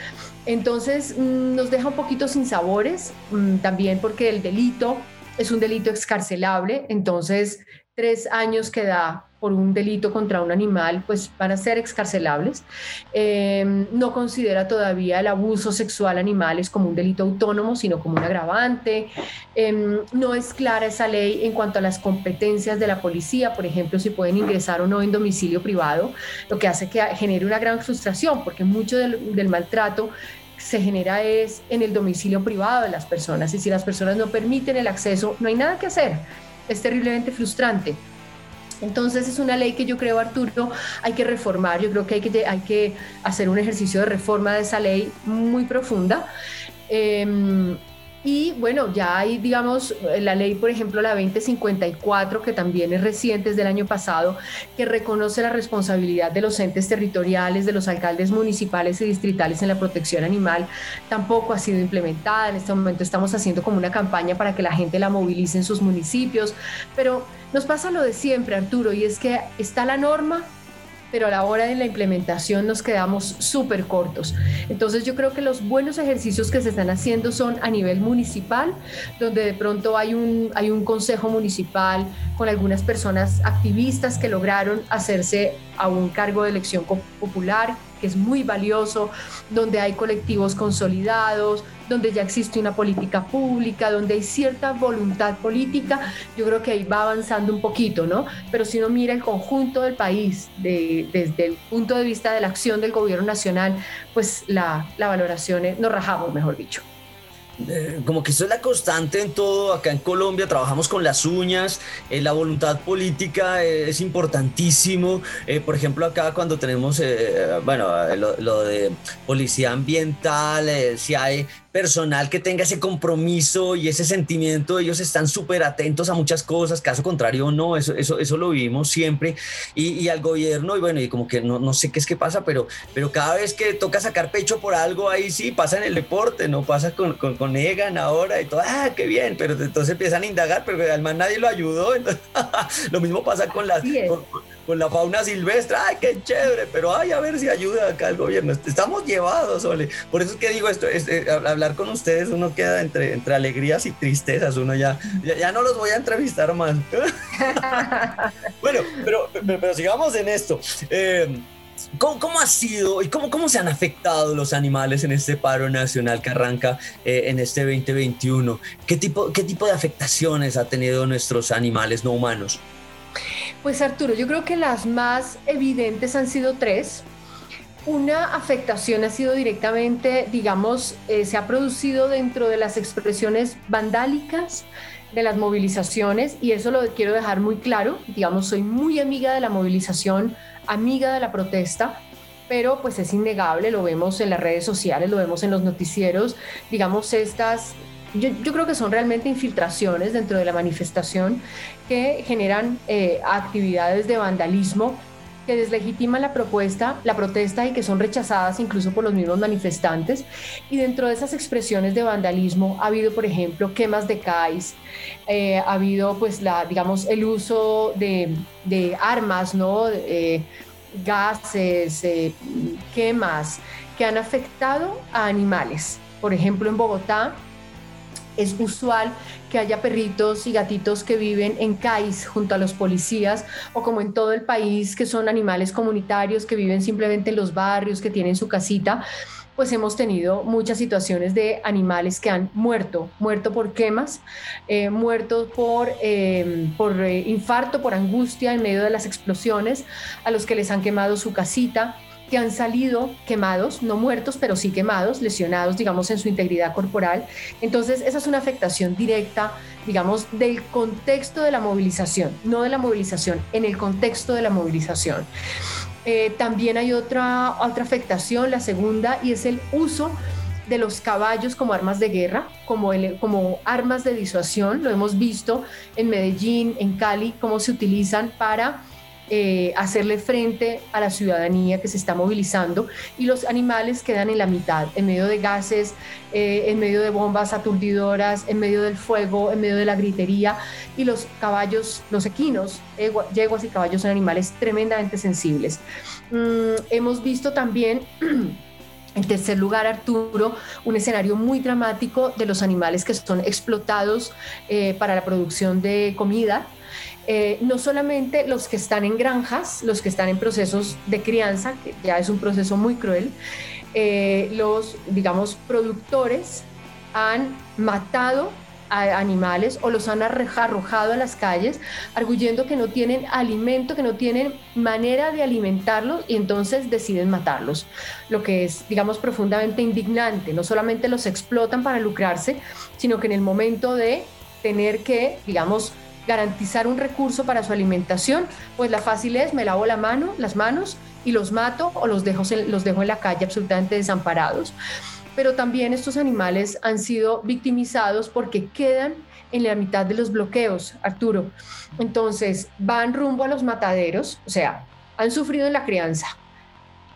Entonces mm, nos deja un poquito sin sabores, mm, también porque el delito es un delito excarcelable, entonces tres años que da por un delito contra un animal, pues van a ser excarcelables. Em, no considera todavía el abuso sexual a animales como un delito autónomo, sino como un agravante. Em, no es clara esa ley en cuanto a las competencias de la policía, por ejemplo, si pueden ingresar o no en domicilio privado, lo que hace que genere una gran frustración, porque mucho del, del maltrato se genera es en el domicilio privado de las personas y si las personas no permiten el acceso, no hay nada que hacer. Es terriblemente frustrante. Entonces es una ley que yo creo, Arturo, hay que reformar. Yo creo que hay que, hay que hacer un ejercicio de reforma de esa ley muy profunda. Em, y bueno, ya hay, digamos, la ley, por ejemplo, la 2054, que también es reciente, es del año pasado, que reconoce la responsabilidad de los entes territoriales, de los alcaldes municipales y distritales en la protección animal, tampoco ha sido implementada. En este momento estamos haciendo como una campaña para que la gente la movilice en sus municipios, pero nos pasa lo de siempre, Arturo, y es que está la norma, pero a la hora de la implementación nos quedamos súper cortos. Entonces yo creo que los buenos ejercicios que se están haciendo son a nivel municipal, donde de pronto hay un, hay un consejo municipal con algunas personas activistas que lograron hacerse a un cargo de elección popular que es muy valioso, donde hay colectivos consolidados, donde ya existe una política pública, donde hay cierta voluntad política, yo creo que ahí va avanzando un poquito, ¿no? Pero si uno mira el conjunto del país desde el punto de vista de la acción del gobierno nacional, pues la, la valoración es, nos rajamos, mejor dicho. Eh, como que eso es la constante en todo. Acá en Colombia trabajamos con las uñas, eh, la voluntad política eh, es importantísimo. por ejemplo, acá cuando tenemos, bueno, lo, de policía ambiental, si hay personal que tenga ese compromiso y ese sentimiento, ellos están súper atentos a muchas cosas, caso contrario no, eso, eso, eso lo vivimos siempre. Y, y, al gobierno y bueno, y como que no, no sé qué es que pasa, pero, pero cada vez que toca sacar pecho por algo, ahí sí pasa en el deporte, no pasa con, con, con Egan ahora y todo, ah, qué bien, pero entonces empiezan a indagar, pero además nadie lo ayudó, lo mismo pasa con las con la fauna silvestre, ay, qué chévere, pero ay, a ver si ayuda acá el gobierno. Estamos llevados, Ole. Por eso es que digo esto, es, eh, hablar con ustedes uno queda entre, entre alegrías y tristezas, uno ya, ya, no los voy a entrevistar más. bueno, pero, pero, sigamos en esto. Eh, ¿Cómo, ¿Cómo, ha sido y cómo, cómo se han afectado los animales en este paro nacional que arranca eh, en este 2021? ¿Qué tipo, ¿Qué tipo de afectaciones ha tenido nuestros animales no humanos? Pues Arturo, yo creo que las más evidentes han sido tres. Una afectación ha sido directamente, digamos, eh, se ha producido dentro de las expresiones vandálicas de las movilizaciones y eso lo quiero dejar muy claro. Digamos, soy muy amiga de la movilización, amiga de la protesta, pero pues es innegable, lo vemos en las redes sociales, lo vemos en los noticieros, digamos, estas yo, creo que son realmente infiltraciones dentro de la manifestación que generan eh, actividades de vandalismo que deslegitiman la propuesta, la protesta y que son rechazadas incluso por los mismos manifestantes. Y dentro de esas expresiones de vandalismo ha habido, por ejemplo, quemas de CAIS, eh, ha habido, pues, la, digamos, el uso de, armas, ¿no? Eh, gases, quemas que han afectado a animales. Por ejemplo, en Bogotá es usual que haya perritos y gatitos que viven en CAIS junto a los policías o como en todo el país que son animales comunitarios que viven simplemente en los barrios, que tienen su casita pues hemos tenido muchas situaciones de animales que han muerto, muerto por quemas, eh, muertos por, eh, por eh, infarto, por angustia en medio de las explosiones, a los que les han quemado su casita, que han salido quemados, no muertos, pero sí quemados, lesionados, digamos, en su integridad corporal. Entonces, esa es una afectación directa, digamos, del contexto de la movilización, no de la movilización, en el contexto de la movilización. Eh, también hay otra, otra afectación, la segunda, y es el uso de los caballos como armas de guerra, como, como armas de disuasión. Lo hemos visto en Medellín, en Cali, cómo se utilizan para eh, hacerle frente a la ciudadanía que se está movilizando y los animales quedan en la mitad, en medio de gases, eh, en medio de bombas aturdidoras, en medio del fuego, en medio de la gritería y los caballos, los equinos, yeguas y caballos son animales tremendamente sensibles. Mm, hemos visto también... En tercer lugar, Arturo, un escenario muy dramático de los animales que son explotados eh, para la producción de comida eh, no solamente los que están en granjas, los que están en procesos de crianza, que ya es un proceso muy cruel, eh, los, digamos, productores han matado a animales o los han arrojado a las calles, arguyendo que no tienen alimento, que no tienen manera de alimentarlos y entonces deciden matarlos, lo que es, digamos, profundamente indignante. No solamente los explotan para lucrarse, sino que en el momento de tener que, digamos, garantizar un recurso para su alimentación, pues la fácil es me lavo la mano, las manos y los mato o los dejo, los dejo en la calle absolutamente desamparados. Pero también estos animales han sido victimizados porque quedan en la mitad de los bloqueos, Arturo. Entonces van rumbo a los mataderos, o sea, han sufrido en la crianza,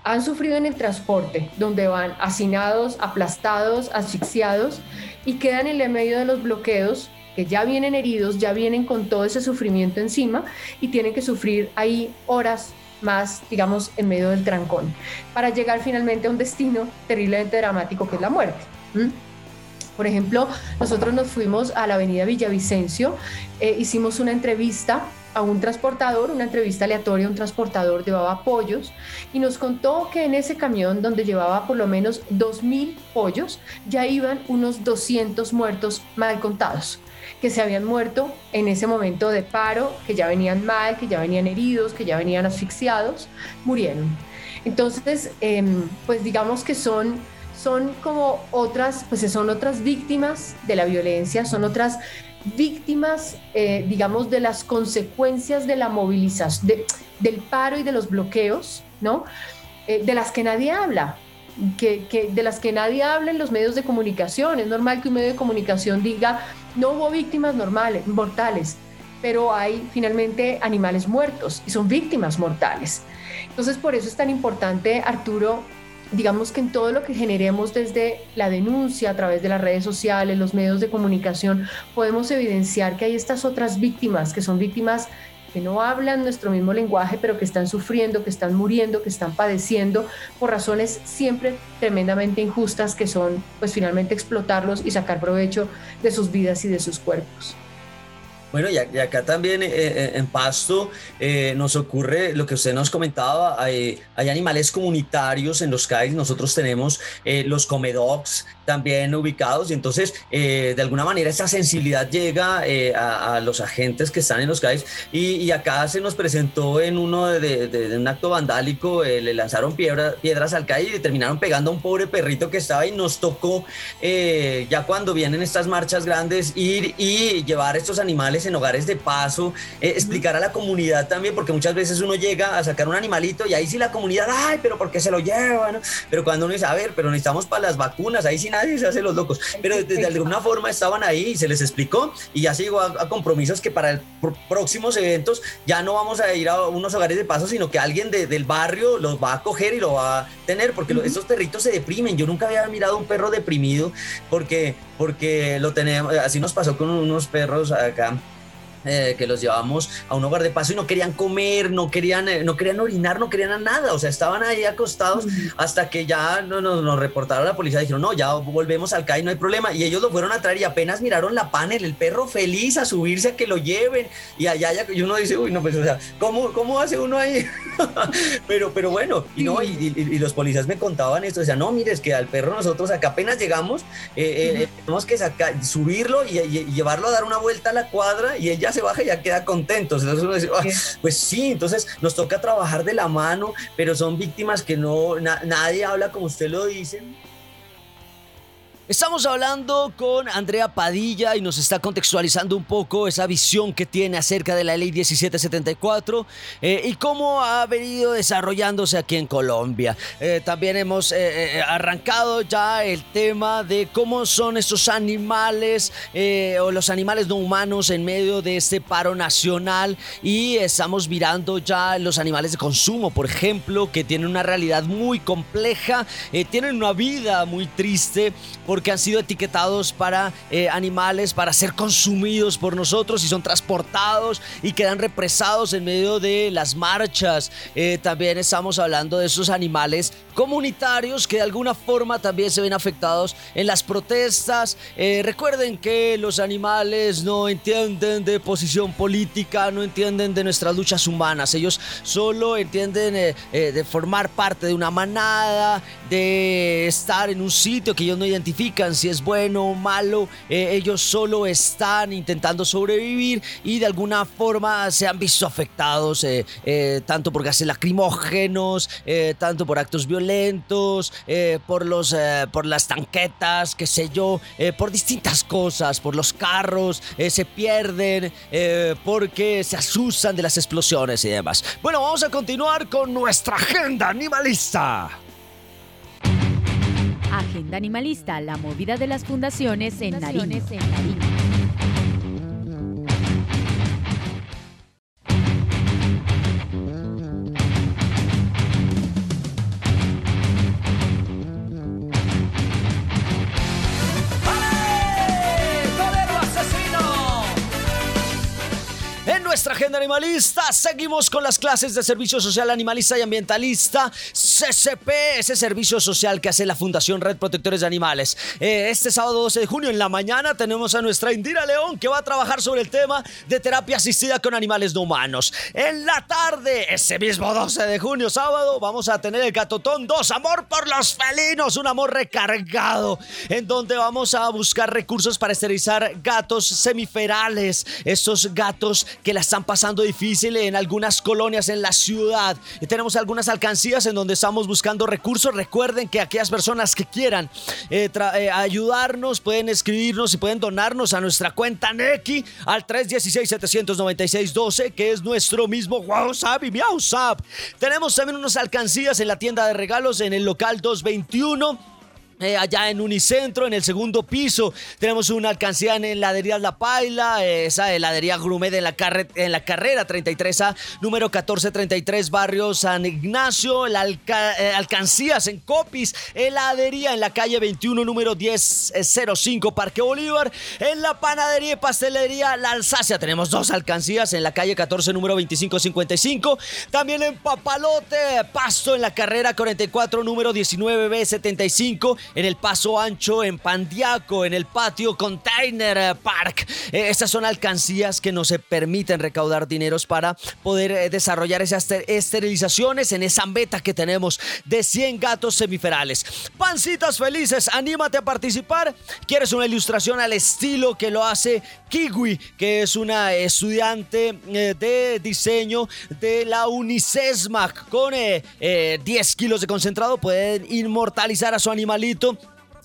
han sufrido en el transporte, donde van hacinados, aplastados, asfixiados y quedan en el medio de los bloqueos que ya vienen heridos, ya vienen con todo ese sufrimiento encima y tienen que sufrir ahí horas más, digamos, en medio del trancón, para llegar finalmente a un destino terriblemente dramático que es la muerte. Por ejemplo, nosotros nos fuimos a la avenida Villavicencio, eh, hicimos una entrevista a un transportador, una entrevista aleatoria, un transportador llevaba pollos y nos contó que en ese camión donde llevaba por lo menos 2.000 pollos ya iban unos 200 muertos mal contados que se habían muerto en ese momento de paro, que ya venían mal, que ya venían heridos, que ya venían asfixiados, murieron. Entonces, em, pues digamos que son, son como otras, pues son otras víctimas de la violencia, son otras víctimas, eh, digamos, de las consecuencias de la movilización, del paro y de los bloqueos, ¿no? Eh, de las que nadie habla, de las que nadie habla en los medios de comunicación. Es normal que un medio de comunicación diga, no hubo víctimas normales, mortales, pero hay finalmente animales muertos y son víctimas mortales. Entonces, por eso es tan importante, Arturo, digamos que en todo lo que generemos desde la denuncia a través de las redes sociales, los medios de comunicación, podemos evidenciar que hay estas otras víctimas, que son víctimas que no hablan nuestro mismo lenguaje, pero que están sufriendo, que están muriendo, que están padeciendo por razones siempre tremendamente injustas, que son pues finalmente explotarlos y sacar provecho de sus vidas y de sus cuerpos. Bueno, y, acá también eh, eh, en Pasto eh, nos ocurre lo que usted nos comentaba, hay, animales comunitarios en los CAIs, nosotros tenemos los comedogs también ubicados y entonces de alguna manera esa sensibilidad llega a, los agentes que están en los CAIs y, acá se nos presentó en uno de, un acto vandálico, le lanzaron piedras al CAI y terminaron pegando a un pobre perrito que estaba y nos tocó ya cuando vienen estas marchas grandes ir y llevar estos animales en hogares de paso, eh, explicar a la comunidad también, porque muchas veces uno llega a sacar un animalito y ahí sí la comunidad, ay, pero ¿por qué se lo llevan? Pero cuando uno dice, a ver, pero necesitamos para las vacunas, ahí sí nadie se hace los locos. Pero de, alguna forma estaban ahí y se les explicó y ya se llegó a, compromisos que para el próximos eventos ya no vamos a ir a unos hogares de paso, sino que alguien del barrio los va a coger y lo va a tener, porque estos perritos se deprimen. Yo nunca había mirado un perro deprimido porque, porque lo tenemos, así nos pasó con unos perros acá eh, que los llevamos a un hogar de paso y no querían comer, no querían, eh, no querían orinar, no querían nada, o sea, estaban ahí acostados hasta que ya nos, nos, reportaron a la policía, dijeron, no, ya volvemos al CAI, no hay problema, y ellos lo fueron a traer y apenas miraron la panel, el perro feliz a subirse a que lo lleven, y allá ya, y uno dice, uy, no, pues, o sea, ¿cómo, cómo hace uno ahí? pero, pero bueno, y no, y, los policías me contaban esto, o sea, no, mire, es que al perro nosotros acá apenas llegamos, eh, tenemos que sacar, subirlo y, y llevarlo a dar una vuelta a la cuadra, y ella se baja y ya queda contento. Entonces uno dice, ah, pues sí, entonces nos toca trabajar de la mano, pero son víctimas que no, nadie habla como usted lo dice. Estamos hablando con Andrea Padilla y nos está contextualizando un poco esa visión que tiene acerca de la ley 1774 eh, y cómo ha venido desarrollándose aquí en Colombia. Eh, también hemos eh, arrancado ya el tema de cómo son estos animales o los animales no humanos en medio de este paro nacional y estamos mirando ya los animales de consumo, por ejemplo, que tienen una realidad muy compleja, tienen una vida muy triste porque han sido etiquetados para eh, animales para ser consumidos por nosotros y son transportados y quedan represados en medio de las marchas. Eh, también estamos hablando de esos animales comunitarios que de alguna forma también se ven afectados en las protestas. Eh, recuerden que los animales no entienden de posición política, no entienden de nuestras luchas humanas. Ellos solo entienden de formar parte de una manada, de estar en un sitio que ellos no identifican si es bueno o malo, eh, ellos solo están intentando sobrevivir y de alguna forma se han visto afectados eh, eh, tanto por gases lacrimógenos, tanto por actos violentos, por, los, por las tanquetas, qué sé yo, por distintas cosas, por los carros, se pierden porque se asustan de las explosiones y demás. Bueno, vamos a continuar con nuestra agenda animalista. Agenda Animalista, la movida de las fundaciones en Nariño. Nuestra agenda animalista. Seguimos con las clases de Servicio Social Animalista y Ambientalista, CCP, ese servicio social que hace la Fundación Red Protectores de Animales. Eh, este sábado 12 de junio en la mañana tenemos a nuestra Indira León que va a trabajar sobre el tema de terapia asistida con animales no humanos. En la tarde, ese mismo 12 de junio, sábado, vamos a tener el Gatotón 2, Amor por los Felinos, un amor recargado, en donde vamos a buscar recursos para esterilizar gatos semiferales, estos gatos que la están pasando difícil en algunas colonias en la ciudad. Y tenemos algunas alcancías en donde estamos buscando recursos. Recuerden que aquellas personas que quieran eh, eh, ayudarnos pueden escribirnos y pueden donarnos a nuestra cuenta Neki al 316-796-12, que es nuestro mismo WhatsApp y WhatsApp. Tenemos también unas alcancías en la tienda de regalos en el local 221 eh, allá en Unicentro, en el segundo piso, tenemos una alcancía en heladería La Paila, esa heladería Grumet en la, en la carrera 33A, número 1433, barrio San Ignacio, la eh, alcancías en Copis, heladería en la calle 21, número 1005, Parque Bolívar, en la panadería y pastelería La Alsacia, tenemos dos alcancías en la calle 14, número 2555, también en Papalote, Pasto en la carrera 44, número 19B75, en el Paso Ancho, en Pandiaco, en el Patio Container Park. Eh, estas son alcancías que nos permiten recaudar dineros para poder eh, desarrollar esas esterilizaciones en esa meta que tenemos de 100 gatos semiferales. Pancitas felices, anímate a participar. ¿Quieres una ilustración al estilo que lo hace Kiwi, que es una estudiante eh, de diseño de la Unicesmac con 10 kilos de concentrado? Pueden inmortalizar a su animalito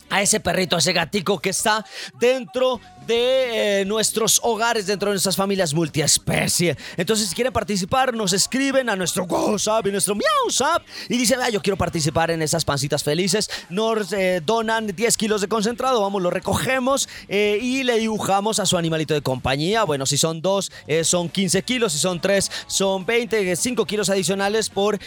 a ese perrito, a ese gatico que está dentro de eh, nuestros hogares dentro de nuestras familias multiespecie. Entonces, si quieren participar, nos escriben a nuestro WhatsApp y nuestro WhatsApp y dicen, yo quiero participar en esas pancitas felices. Nos eh, donan 10 kilos de concentrado, vamos, lo recogemos eh, y le dibujamos a su animalito de compañía. Bueno, si son dos, son 15 kilos, si son tres, son 20, 5 kilos adicionales por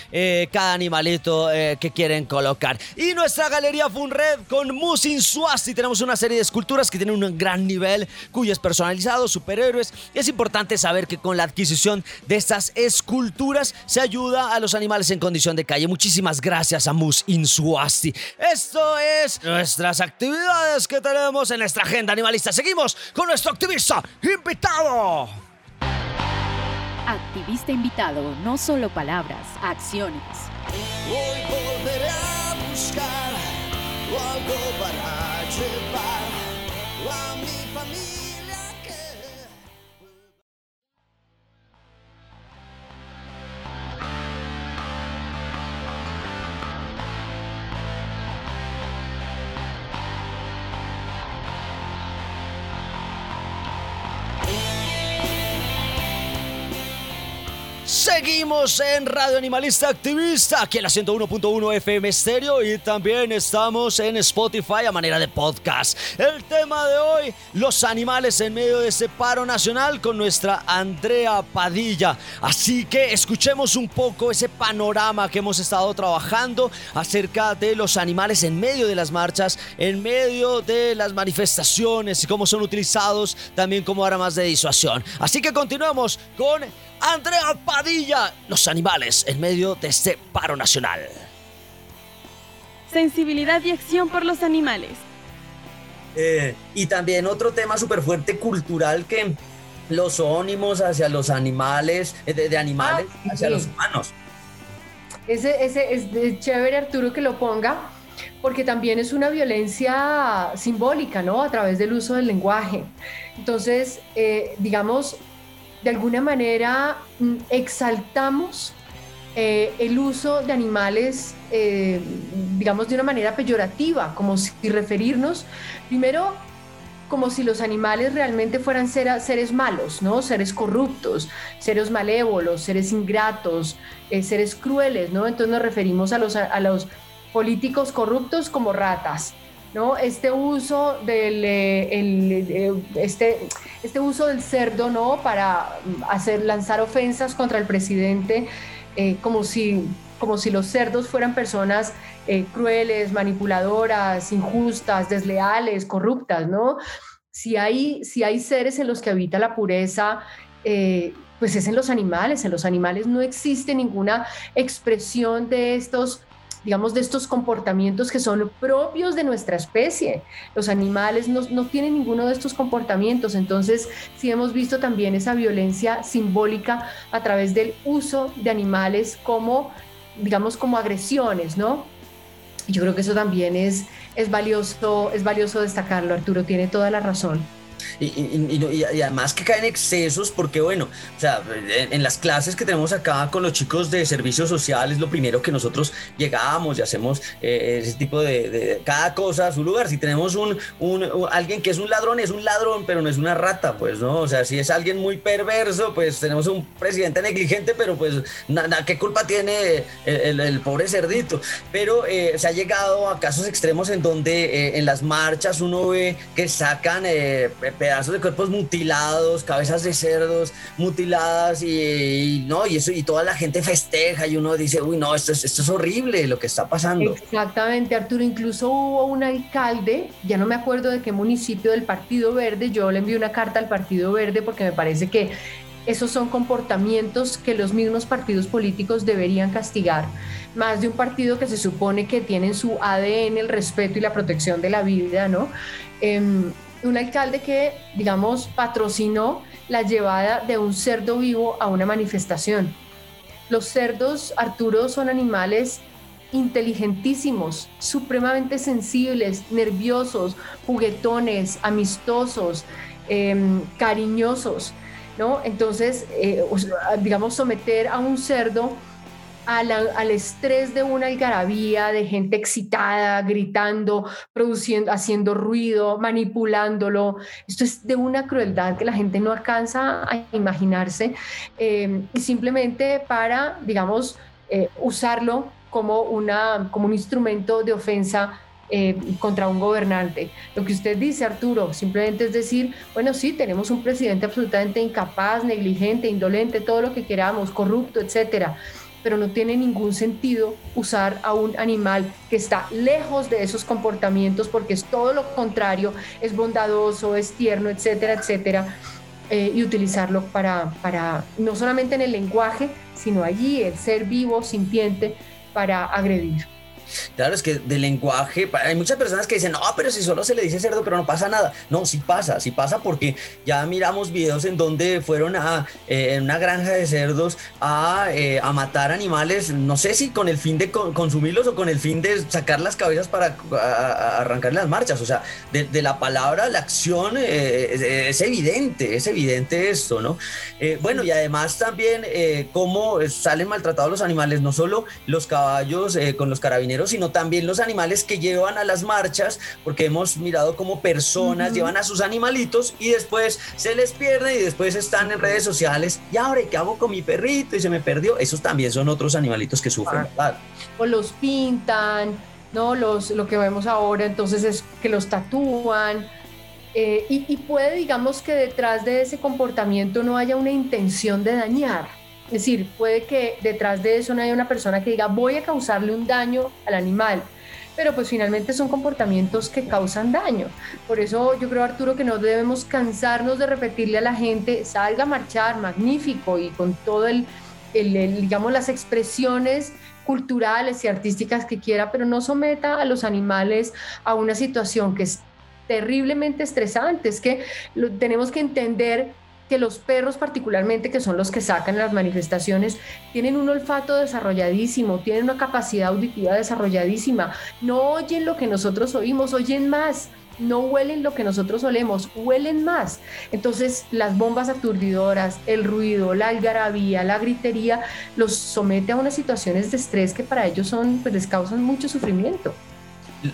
cada animalito que quieren colocar. Y nuestra galería Funred con Musin Suasti, tenemos una serie de esculturas que tienen un gran nivel cuyos personalizados, superhéroes. Es importante saber que con la adquisición de estas esculturas se ayuda a los animales en condición de calle. Muchísimas gracias a Mus Insuasti. Esto es nuestras actividades que tenemos en nuestra agenda animalista. Seguimos con nuestro activista invitado. Activista invitado, no solo palabras, acciones. Hoy volveré a buscar algo para llevar En Radio Animalista Activista, aquí en la 101.1 FM Estéreo y también estamos en Spotify a manera de podcast. El tema de hoy, los animales en medio de ese paro nacional con nuestra Andrea Padilla. Así que escuchemos un poco ese panorama que hemos estado trabajando acerca de los animales en medio de las marchas, en medio de las manifestaciones y cómo son utilizados también como armas de disuasión. Así que continuamos con Andrea Padilla, los animales en medio de este paro nacional. Sensibilidad y acción por los animales. Eh, y también otro tema súper fuerte cultural que los ónimos hacia los animales, eh, de, animales ah, hacia los humanos. Ese, ese es chévere Arturo que lo ponga, porque también es una violencia simbólica, ¿no? A través del uso del lenguaje. Entonces, eh, digamos, de alguna manera mm, exaltamos eh, el uso de animales, eh, digamos, de una manera peyorativa, como si referirnos, primero, como si los animales realmente fueran seres malos, ¿no? Seres corruptos, seres malévolos, seres ingratos, eh, seres crueles, ¿no? Entonces nos referimos a los, a los políticos corruptos como ratas, ¿no? Este uso del, este, este uso del cerdo, ¿no? Para hacer, lanzar ofensas contra el presidente, eh, como, si, como si los cerdos fueran personas eh, crueles, manipuladoras, injustas, desleales, corruptas, ¿no? Si hay, si hay seres en los que habita la pureza, eh, pues es en los animales. En los animales no existe ninguna expresión de estos digamos, de estos comportamientos que son propios de nuestra especie. Los animales no, no tienen ninguno de estos comportamientos, entonces sí hemos visto también esa violencia simbólica a través del uso de animales como, digamos, como agresiones, ¿no? Yo creo que eso también es, es, valioso, es valioso destacarlo, Arturo, tiene toda la razón. Y, además que caen excesos porque bueno, o sea, en, las clases que tenemos acá con los chicos de servicios sociales, lo primero que nosotros llegamos y hacemos eh, ese tipo de, cada cosa a su lugar. Si tenemos un, alguien que es un ladrón, es un ladrón, pero no es una rata, pues, ¿no? O sea, si es alguien muy perverso, pues tenemos un presidente negligente, pero pues, nada, ¿qué culpa tiene el, pobre cerdito? Pero eh, se ha llegado a casos extremos en donde eh, en las marchas uno ve que sacan pedazos de cuerpos mutilados, cabezas de cerdos mutiladas y, no, y eso y toda la gente festeja y uno dice, uy, no, esto es, esto es horrible lo que está pasando. Exactamente, Arturo, incluso hubo un alcalde, ya no me acuerdo de qué municipio del Partido Verde, yo le envié una carta al Partido Verde porque me parece que esos son comportamientos que los mismos partidos políticos deberían castigar. más de un partido que se supone que tiene en su ADN el respeto y la protección de la vida, ¿no? Em, un alcalde que, digamos, patrocinó la llevada de un cerdo vivo a una manifestación. Los cerdos, Arturo, son animales inteligentísimos, supremamente sensibles, nerviosos, juguetones, amistosos, em, cariñosos, ¿no? Entonces, eh, digamos, someter a un cerdo al estrés de una algarabía, de gente excitada, gritando, produciendo, haciendo ruido, manipulándolo. Esto es de una crueldad que la gente no alcanza a imaginarse em, y simplemente para, digamos, eh, usarlo como, una, como un instrumento de ofensa eh, contra un gobernante. Lo que usted dice, Arturo, simplemente es decir, bueno, sí, tenemos un presidente absolutamente incapaz, negligente, indolente, todo lo que queramos, corrupto, etcétera pero no tiene ningún sentido usar a un animal que está lejos de esos comportamientos porque es todo lo contrario, es bondadoso, es tierno, etcétera, etcétera, eh, y utilizarlo para, para, no solamente en el lenguaje, sino allí, el ser vivo, sintiente, para agredir. Claro, es que de lenguaje, hay muchas personas que dicen, no, pero si solo se le dice cerdo, pero no pasa nada. No, sí pasa, sí pasa porque ya miramos videos en donde fueron a eh, una granja de cerdos a, eh, a, matar animales, no sé si con el fin de consumirlos o con el fin de sacar las cabezas para arrancar las marchas. O sea, de, la palabra la acción eh, es, evidente, es evidente esto, ¿no? bueno, y además también cómo salen maltratados los animales, no solo los caballos con los carabineros, sino también los animales que llevan a las marchas, porque hemos mirado cómo personas llevan a sus animalitos y después se les pierde y después están en redes sociales. Y ahora, ¿qué hago con mi perrito? Y se me perdió. Esos también son otros animalitos que sufren. Ah. O los pintan, ¿no? Los, lo que vemos ahora entonces es que los tatúan. Eh, y, y puede, digamos, que detrás de ese comportamiento no haya una intención de dañar es decir, puede que detrás de eso no haya una persona que diga voy a causarle un daño al animal, pero pues finalmente son comportamientos que causan daño. Por eso yo creo, Arturo, que no debemos cansarnos de repetirle a la gente, salga a marchar, magnífico, y con todo el, digamos, las expresiones culturales y artísticas que quiera, pero no someta a los animales a una situación que es terriblemente estresante. Es que lo, tenemos que entender que los perros particularmente, que son los que sacan las manifestaciones, tienen un olfato desarrolladísimo, tienen una capacidad auditiva desarrolladísima, no oyen lo que nosotros oímos, oyen más no huelen lo que nosotros olemos, huelen más. Entonces las bombas aturdidoras, el ruido, la algarabía, la gritería, los somete a unas situaciones de estrés que para ellos son, pues les causan mucho sufrimiento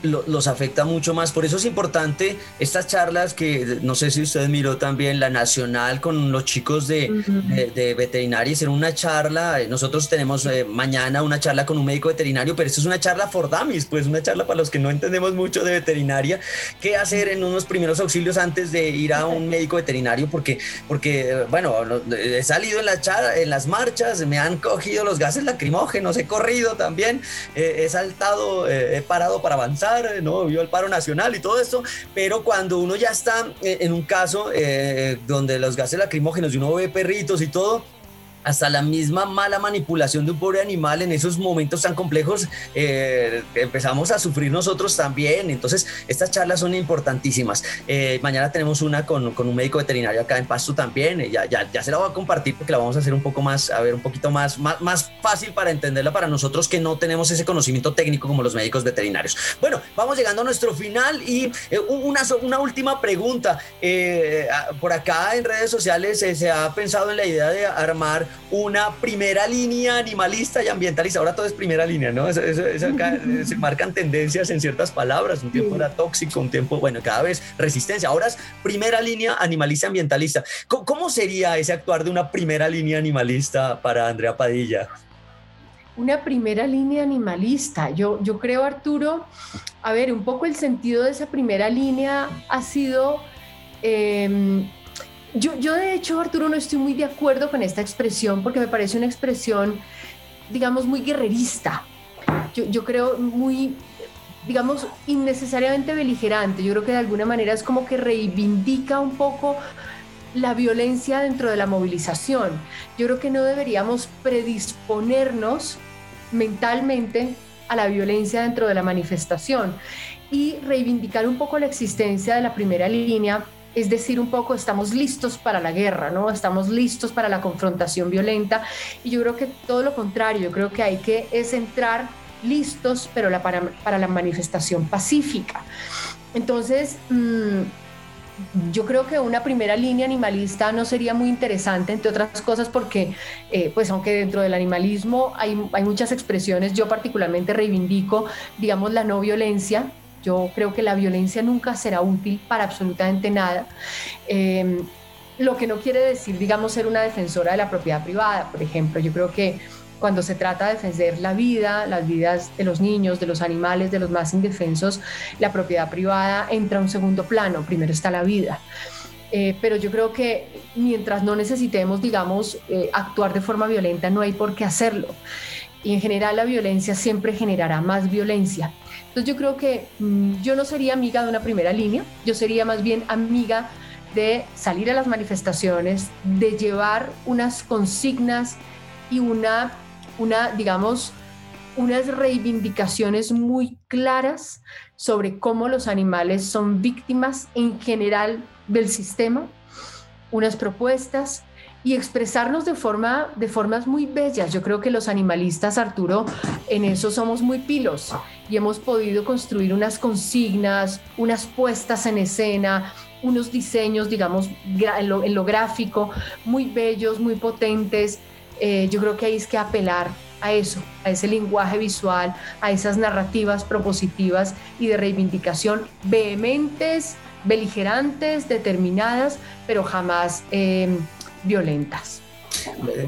los afecta mucho más. Por eso es importante estas charlas que no sé si usted miró también la nacional con los chicos de, de, veterinaria, en una charla. Nosotros tenemos eh, mañana una charla con un médico veterinario, pero esto es una charla for dummies, pues una charla para los que no entendemos mucho de veterinaria. ¿Qué hacer en unos primeros auxilios antes de ir a un médico veterinario? Porque, porque bueno, he salido en, la charla, en las marchas, me han cogido los gases lacrimógenos, he corrido también, he saltado, eh, he parado para avanzar ¿no? Vio el paro nacional y todo esto, pero cuando uno ya está eh, en un caso eh, donde los gases lacrimógenos y uno ve perritos y todo, hasta la misma mala manipulación de un pobre animal en esos momentos tan complejos, eh, empezamos a sufrir nosotros también. Entonces, estas charlas son importantísimas. Eh, mañana tenemos una con, con, un médico veterinario acá en Pasto también. Eh, ya, ya, ya, se la voy a compartir porque la vamos a hacer un poco más, a ver, un poquito más, más, más fácil para entenderla para nosotros que no tenemos ese conocimiento técnico como los médicos veterinarios. Bueno, vamos llegando a nuestro final y una, una última pregunta. por acá en redes sociales se ha pensado en la idea de armar una primera línea animalista y ambientalista. Ahora todo es primera línea, ¿no? se marcan tendencias en ciertas palabras. Un tiempo era tóxico, un tiempo, bueno, cada vez resistencia. Ahora es primera línea animalista ambientalista. ¿Cómo, sería ese actuar de una primera línea animalista para Andrea Padilla? Una primera línea animalista. Yo, yo creo, Arturo, a ver, un poco el sentido de esa primera línea ha sido em, yo, de hecho, Arturo, no estoy muy de acuerdo con esta expresión porque me parece una expresión, digamos, muy guerrerista. Yo, creo muy, digamos, innecesariamente beligerante. Yo creo que de alguna manera es como que reivindica un poco la violencia dentro de la movilización. Yo creo que no deberíamos predisponernos mentalmente a la violencia dentro de la manifestación y reivindicar un poco la existencia de la primera línea, es decir, un poco estamos listos para la guerra, ¿no? Estamos listos para la confrontación violenta y yo creo que todo lo contrario, yo creo que hay que es entrar listos, pero para, la manifestación pacífica. Entonces, mmm, yo creo que una primera línea animalista no sería muy interesante, entre otras cosas, porque, eh, pues aunque dentro del animalismo hay, muchas expresiones, yo particularmente reivindico, digamos, la no violencia. Yo creo que la violencia nunca será útil para absolutamente nada. Eh, lo que no quiere decir, digamos, ser una defensora de la propiedad privada, por ejemplo. Yo creo que cuando se trata de defender la vida, las vidas de los niños, de los animales, de los más indefensos, la propiedad privada entra a un segundo plano, primero está la vida. Eh, pero yo creo que mientras no necesitemos, digamos, eh, actuar de forma violenta, no hay por qué hacerlo. Y en general la violencia siempre generará más violencia. Entonces yo creo que mmm, yo no sería amiga de una primera línea, yo sería más bien amiga de salir a las manifestaciones, de llevar unas consignas y una una, digamos, unas reivindicaciones muy claras sobre cómo los animales son víctimas en general del sistema, unas propuestas y expresarnos de, forma, de formas muy bellas. Yo creo que los animalistas, Arturo, en eso somos muy pilos y hemos podido construir unas consignas, unas puestas en escena, unos diseños, digamos, en lo, gráfico, muy bellos, muy potentes eh, yo creo que hay que apelar a eso, a ese lenguaje visual, a esas narrativas propositivas y de reivindicación vehementes, beligerantes, determinadas, pero jamás eh, violentas.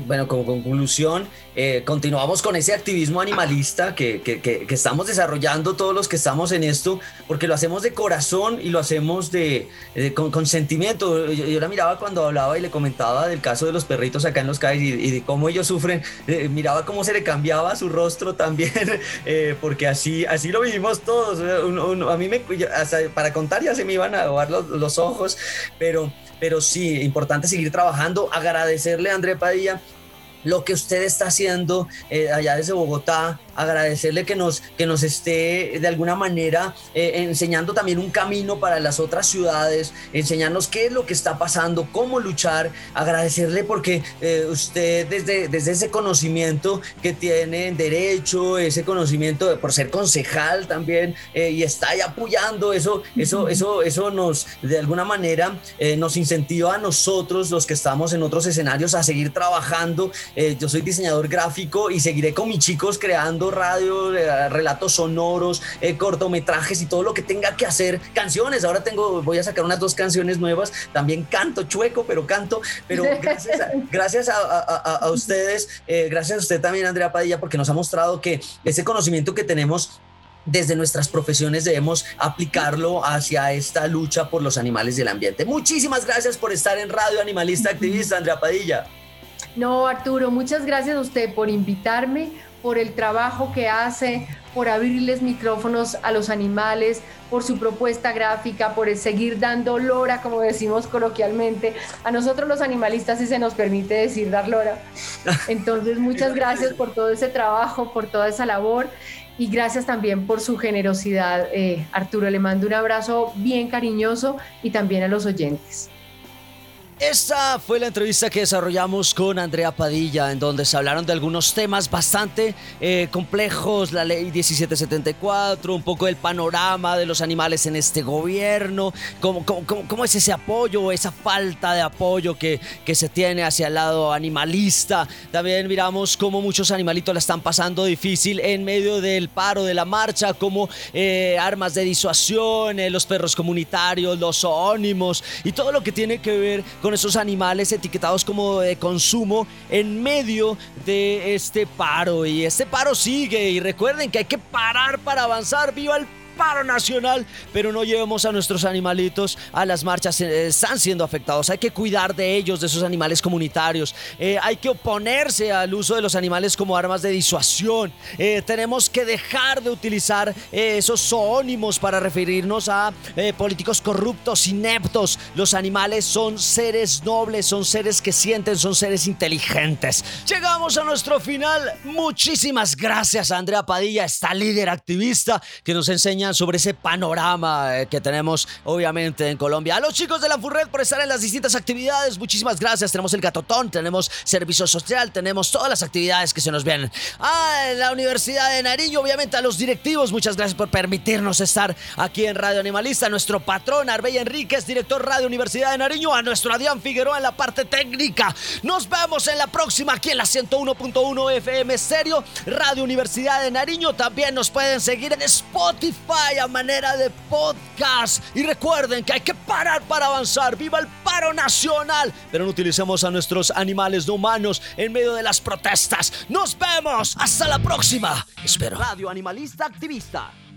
Bueno, como conclusión, eh, continuamos con ese activismo animalista que, que, estamos desarrollando todos los que estamos en esto, porque lo hacemos de corazón y lo hacemos de, con, sentimiento. Yo, la miraba cuando hablaba y le comentaba del caso de los perritos acá en los CAIs y, de cómo ellos sufren, eh, miraba cómo se le cambiaba su rostro también, eh, porque así, así lo vivimos todos. A mí me, hasta para contar ya se me iban a ahogar los, los ojos, pero pero sí, importante seguir trabajando, agradecerle a André Padilla lo que usted está haciendo eh, allá desde Bogotá, agradecerle que nos, que nos esté de alguna manera eh, enseñando también un camino para las otras ciudades, enseñarnos qué es lo que está pasando, cómo luchar, agradecerle porque eh, usted desde, desde ese conocimiento que tiene en derecho, ese conocimiento de, por ser concejal también eh, y está ahí apoyando, eso, eso, eso, eso nos de alguna manera nos incentiva a nosotros, los que estamos en otros escenarios, a seguir trabajando. yo soy diseñador gráfico y seguiré con mis chicos creando radio, eh, relatos sonoros, eh, cortometrajes y todo lo que tenga que hacer, canciones. Ahora tengo, voy a sacar unas dos canciones nuevas. También canto chueco, pero canto. Pero gracias a, gracias a, a, a ustedes, eh, gracias a usted también, Andrea Padilla, porque nos ha mostrado que ese conocimiento que tenemos desde nuestras profesiones debemos aplicarlo hacia esta lucha por los animales del ambiente. Muchísimas gracias por estar en Radio Animalista Activista, Andrea Padilla. No, Arturo, muchas gracias a usted por invitarme, por el trabajo que hace, por abrirles micrófonos a los animales, por su propuesta gráfica, por seguir dando lora, como decimos coloquialmente. A nosotros los animalistas sí se nos permite decir dar lora. Entonces, muchas gracias por todo ese trabajo, por toda esa labor y gracias también por su generosidad. Eh, Arturo, le mando un abrazo bien cariñoso y también a los oyentes. Esta fue la entrevista que desarrollamos con Andrea Padilla, en donde se hablaron de algunos temas bastante eh, complejos, la ley 1774, un poco del panorama de los animales en este gobierno, cómo, es ese apoyo, esa falta de apoyo que, que, se tiene hacia el lado animalista. También miramos cómo muchos animalitos la están pasando difícil en medio del paro de la marcha, como eh, armas de disuasión, eh, los perros comunitarios, los zoónimos y todo lo que tiene que ver con con esos animales etiquetados como de consumo en medio de este paro. Y este paro sigue y recuerden que hay que parar para avanzar. ¡Viva el paro nacional, pero no llevemos a nuestros animalitos a las marchas, eh, están siendo afectados. Hay que cuidar de ellos, de esos animales comunitarios. Eh, hay que oponerse al uso de los animales como armas de disuasión. Eh, tenemos que dejar de utilizar esos zoónimos para referirnos a políticos corruptos, ineptos. Los animales son seres nobles, son seres que sienten, son seres inteligentes. Llegamos a nuestro final. Muchísimas gracias Andrea Padilla, esta líder activista que nos enseña sobre ese panorama que tenemos obviamente en Colombia. A los chicos de la Furred por estar en las distintas actividades, muchísimas gracias. Tenemos el Gatotón, tenemos servicio social, tenemos todas las actividades que se nos vienen. A la Universidad de Nariño, obviamente a los directivos, muchas gracias por permitirnos estar aquí en Radio Animalista. nuestro patrón Arbey Enríquez, director Radio Universidad de Nariño, a nuestro Adrián Figueroa en la parte técnica. Nos vemos en la próxima aquí en la 101.1 FM Serio, Radio Universidad de Nariño. También nos pueden seguir en Spotify a manera de podcast. Y recuerden que hay que parar para avanzar. ¡Viva el paro nacional! Pero no utilicemos a nuestros animales no humanos en medio de las protestas. ¡Nos vemos! ¡Hasta la próxima! Espero. Radio Animalista Activista.